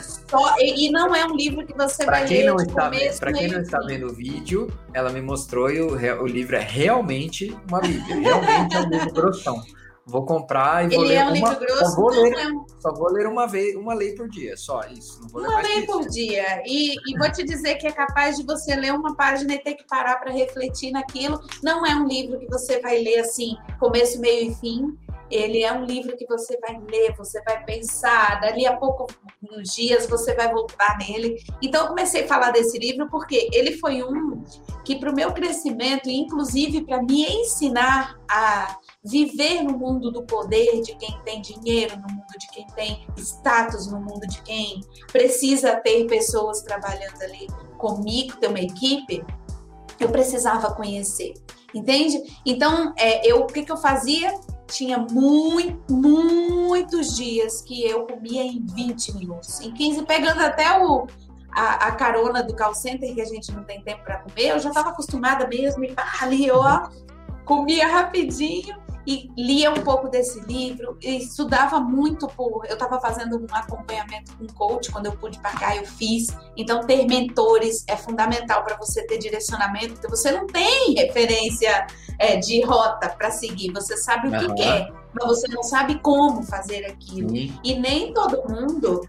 [LAUGHS] Só, e, e, não é um livro que você pra vai quem ler não está Para quem não está vendo o vídeo, ela me mostrou e o, o livro é realmente uma Bíblia. Realmente é um livro grossão. Vou comprar e vou Ele ler é um uma. Livro grosso, só vou ler, é um... só vou ler uma vez, uma lei por dia, só isso. uma lei por dia. E, e vou te dizer que é capaz de você ler uma página e ter que parar para refletir naquilo. Não é um livro que você vai ler assim, começo, meio e fim. Ele é um livro que você vai ler, você vai pensar, dali a pouco, nos dias, você vai voltar nele. Então, eu comecei a falar desse livro porque ele foi um que, para o meu crescimento, inclusive para me ensinar a viver no mundo do poder de quem tem dinheiro, no mundo de quem tem status, no mundo de quem precisa ter pessoas trabalhando ali comigo, ter uma equipe, eu precisava conhecer, entende? Então, é, eu, o que, que eu fazia? Tinha muito, muitos dias que eu comia em 20 minutos, em 15, pegando até o, a, a, carona do call center que a gente não tem tempo para comer, eu já estava acostumada mesmo, e ali, ó, comia rapidinho e lia um pouco desse livro, e estudava muito por. Eu estava fazendo um acompanhamento com coach, quando eu pude pagar, eu fiz. Então, ter mentores é fundamental para você ter direcionamento, porque você não tem referência é, de rota para seguir, você sabe o uhum. que quer, mas você não sabe como fazer aquilo. Uhum. E nem todo mundo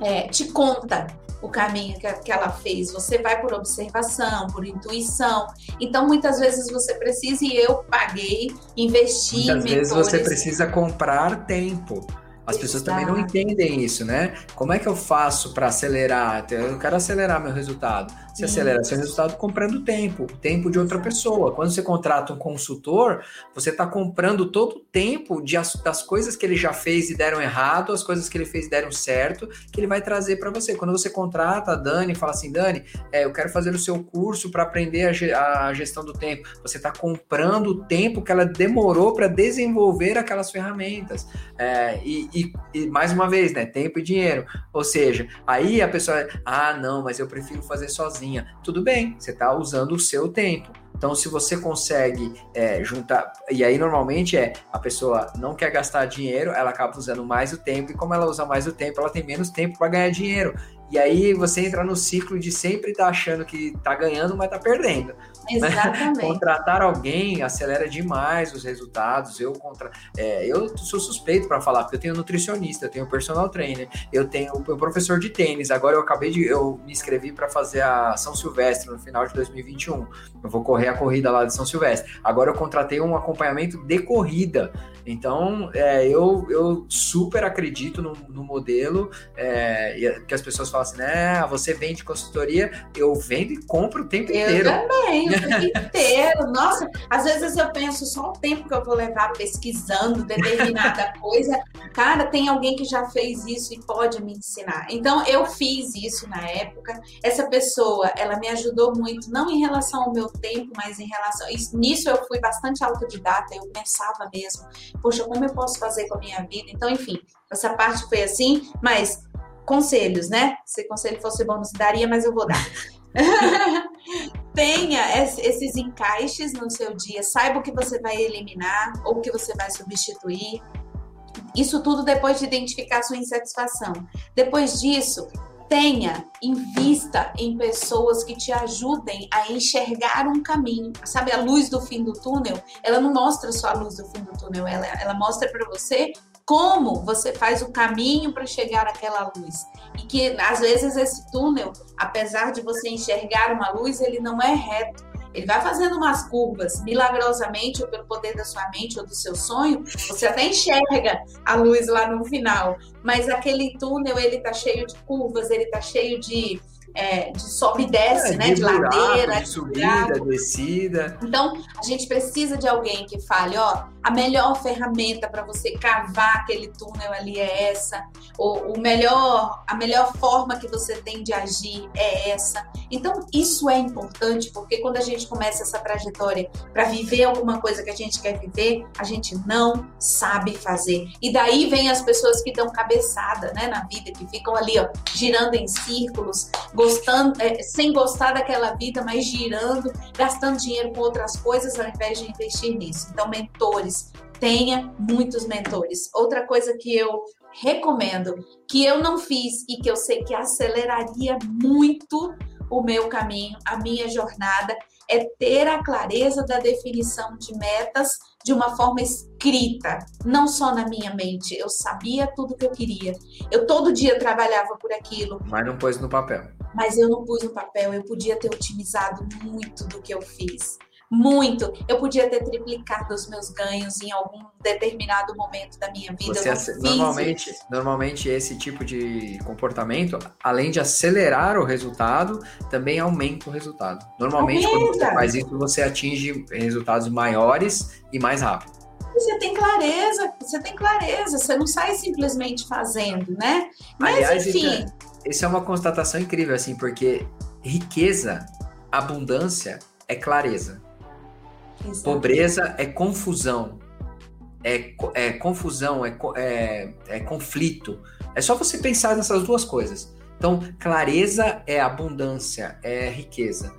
é, te conta o caminho que, que ela fez. Você vai por observação, por intuição. Então, muitas vezes você precisa, e eu paguei, investi Muitas vezes você precisa comprar tempo. As pessoas também não entendem isso, né? Como é que eu faço para acelerar? Eu quero acelerar meu resultado. Você acelera seu resultado comprando tempo, tempo de outra pessoa. Quando você contrata um consultor, você está comprando todo o tempo de as, das coisas que ele já fez e deram errado, as coisas que ele fez e deram certo, que ele vai trazer para você. Quando você contrata a Dani e fala assim, Dani, é, eu quero fazer o seu curso para aprender a, a, gestão do tempo. Você está comprando o tempo que ela demorou para desenvolver aquelas ferramentas. É, e, e, e, mais uma vez, né? Tempo e dinheiro. Ou seja, aí a pessoa, ah, não, mas eu prefiro fazer sozinha. Tudo bem, você está usando o seu tempo. Então, se você consegue é, juntar, e aí normalmente é a pessoa não quer gastar dinheiro, ela acaba usando mais o tempo, e como ela usa mais o tempo, ela tem menos tempo para ganhar dinheiro. E aí você entra no ciclo de sempre estar tá achando que está ganhando, mas está perdendo. Exatamente. Contratar alguém acelera demais os resultados. Eu contra... É, eu sou suspeito para falar, porque eu tenho nutricionista, eu tenho personal trainer, eu tenho o professor de tênis. Agora eu acabei de. Eu me inscrevi para fazer a São Silvestre no final de 2021. Eu vou correr a corrida lá de São Silvestre. Agora eu contratei um acompanhamento de corrida. Então, é, eu, eu super acredito no, no modelo é, que as pessoas falam assim, né? Você vende consultoria, eu vendo e compro o tempo eu inteiro. Eu também, tempo inteiro. Nossa, às vezes eu penso só o tempo que eu vou levar pesquisando determinada [LAUGHS] coisa. Cara, tem alguém que já fez isso e pode me ensinar. Então, eu fiz isso na época. Essa pessoa, ela me ajudou muito, não em relação ao meu tempo, mas em relação. Nisso eu fui bastante autodidata, eu pensava mesmo poxa, como eu posso fazer com a minha vida? Então, enfim, essa parte foi assim, mas conselhos, né? Se conselho fosse bom, não se daria, mas eu vou dar. [LAUGHS] Tenha esses encaixes no seu dia, saiba o que você vai eliminar ou o que você vai substituir. Isso tudo depois de identificar sua insatisfação. Depois disso, tenha, invista em pessoas que te ajudem a enxergar um caminho. Sabe, a luz do fim do túnel, ela não mostra só a luz do fim do túnel, ela, ela mostra para você como você faz o caminho para chegar àquela luz. E que às vezes esse túnel, apesar de você enxergar uma luz, ele não é reto. Ele vai fazendo umas curvas, milagrosamente, ou pelo poder da sua mente ou do seu sonho, você até enxerga a luz lá no final. Mas aquele túnel, ele tá cheio de curvas, ele tá cheio de é, de sobe e desce, é, né? De, de buraco, ladeira, de subida, descida. Então, a gente precisa de alguém que fale, ó, a melhor ferramenta para você cavar aquele túnel ali é essa, ou o melhor, a melhor forma que você tem de agir é essa. Então, isso é importante porque quando a gente começa essa trajetória para viver alguma coisa que a gente quer viver, a gente não sabe fazer. E daí vem as pessoas que dão cabeçada, né, na vida, que ficam ali, ó, girando em círculos, gostando, é, sem gostar daquela vida, mas girando, gastando dinheiro com outras coisas ao invés de investir nisso. Então, mentores, tenha muitos mentores. Outra coisa que eu recomendo, que eu não fiz e que eu sei que aceleraria muito o meu caminho, a minha jornada, é ter a clareza da definição de metas de uma forma escrita, não só na minha mente. Eu sabia tudo que eu queria. Eu todo dia trabalhava por aquilo. Mas não pôs no papel. Mas eu não pus no papel. Eu podia ter otimizado muito do que eu fiz muito. Eu podia ter triplicado os meus ganhos em algum determinado momento da minha vida. Você, normalmente, normalmente esse tipo de comportamento, além de acelerar o resultado, também aumenta o resultado. Normalmente, aumenta. quando você faz isso, você atinge resultados maiores e mais rápido. Você tem clareza, você tem clareza, você não sai simplesmente fazendo, né? Mas Aliás, enfim. Isso é uma constatação incrível, assim, porque riqueza, abundância é clareza. Exato. Pobreza é confusão. É, é confusão, é, é, é conflito. É só você pensar nessas duas coisas. Então, clareza é abundância, é riqueza.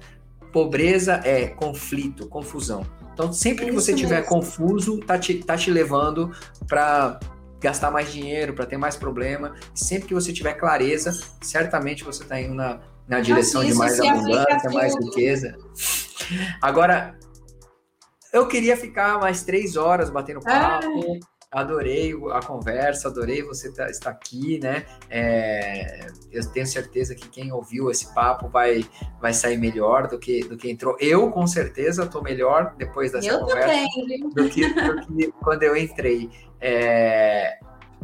Pobreza é conflito, confusão. Então, sempre que você estiver confuso, tá te, tá te levando para gastar mais dinheiro, para ter mais problema. Sempre que você tiver clareza, certamente você está indo na, na direção de mais abundância, mais riqueza. Agora, eu queria ficar mais três horas batendo papo. Ah. Adorei a conversa, adorei você tá, estar aqui, né? É, eu tenho certeza que quem ouviu esse papo vai, vai sair melhor do que, do que entrou. Eu, com certeza, estou melhor depois dessa eu conversa também, do que, do que quando eu entrei. É,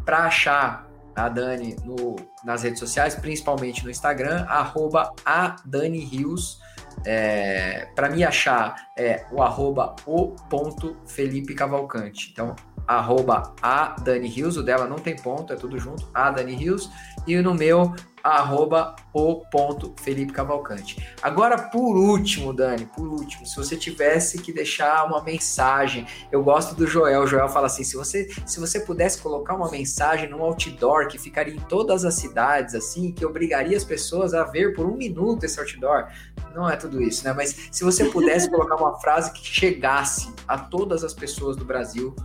para achar a Dani no, nas redes sociais, principalmente no Instagram, arroba a Dani Rios. É, para me achar é o arroba o ponto Felipe Cavalcante. Então, arroba a Dani Rios, o dela não tem ponto, é tudo junto, a Dani Rios, e no meu, arroba o ponto Felipe Cavalcante. Agora, por último, Dani, por último, se você tivesse que deixar uma mensagem, eu gosto do Joel, o Joel fala assim, se você, se você pudesse colocar uma mensagem num outdoor que ficaria em todas as cidades, assim, que obrigaria as pessoas a ver por um minuto esse outdoor, não é tudo isso, né? Mas se você pudesse [LAUGHS] colocar uma frase que chegasse a todas as pessoas do Brasil,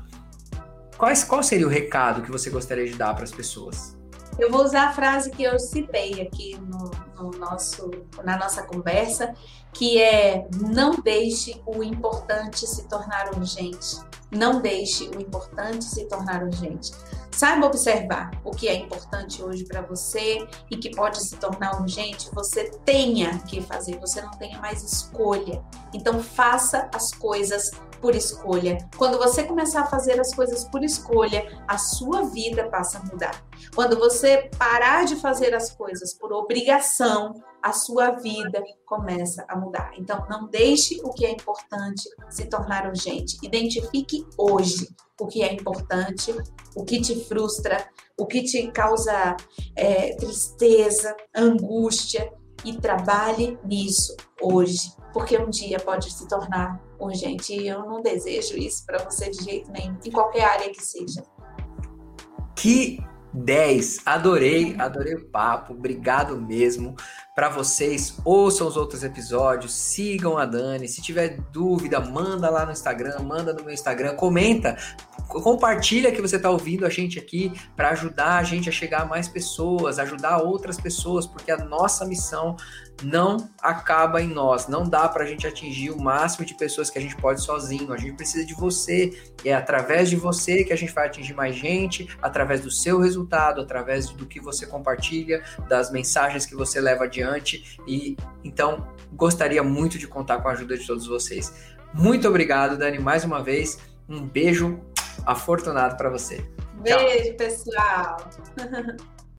Quais, qual seria o recado que você gostaria de dar para as pessoas? Eu vou usar a frase que eu citei aqui no, no, nosso, na nossa conversa, que é não deixe o importante se tornar urgente. Não deixe o importante se tornar urgente. Saiba observar o que é importante hoje para você e que pode se tornar urgente. Você tenha que fazer, você não tenha mais escolha. Então faça as coisas por escolha. Quando você começar a fazer as coisas por escolha, a sua vida passa a mudar. Quando você parar de fazer as coisas por obrigação, a sua vida começa a mudar. Então, não deixe o que é importante se tornar urgente. Identifique hoje o que é importante, o que te frustra, o que te causa é, tristeza, angústia e trabalhe nisso hoje, porque um dia pode se tornar urgente. E eu não desejo isso para você de jeito nenhum, em qualquer área que seja. Que 10. Adorei, adorei o papo. Obrigado mesmo. Para vocês, ouçam os outros episódios, sigam a Dani. Se tiver dúvida, manda lá no Instagram, manda no meu Instagram, comenta, compartilha que você está ouvindo a gente aqui para ajudar a gente a chegar a mais pessoas, ajudar outras pessoas, porque a nossa missão não acaba em nós. Não dá para a gente atingir o máximo de pessoas que a gente pode sozinho. A gente precisa de você. E é através de você que a gente vai atingir mais gente, através do seu resultado, através do que você compartilha, das mensagens que você leva adiante. E então gostaria muito de contar com a ajuda de todos vocês. Muito obrigado, Dani, mais uma vez. Um beijo afortunado para você. Beijo, Tchau. pessoal. [LAUGHS]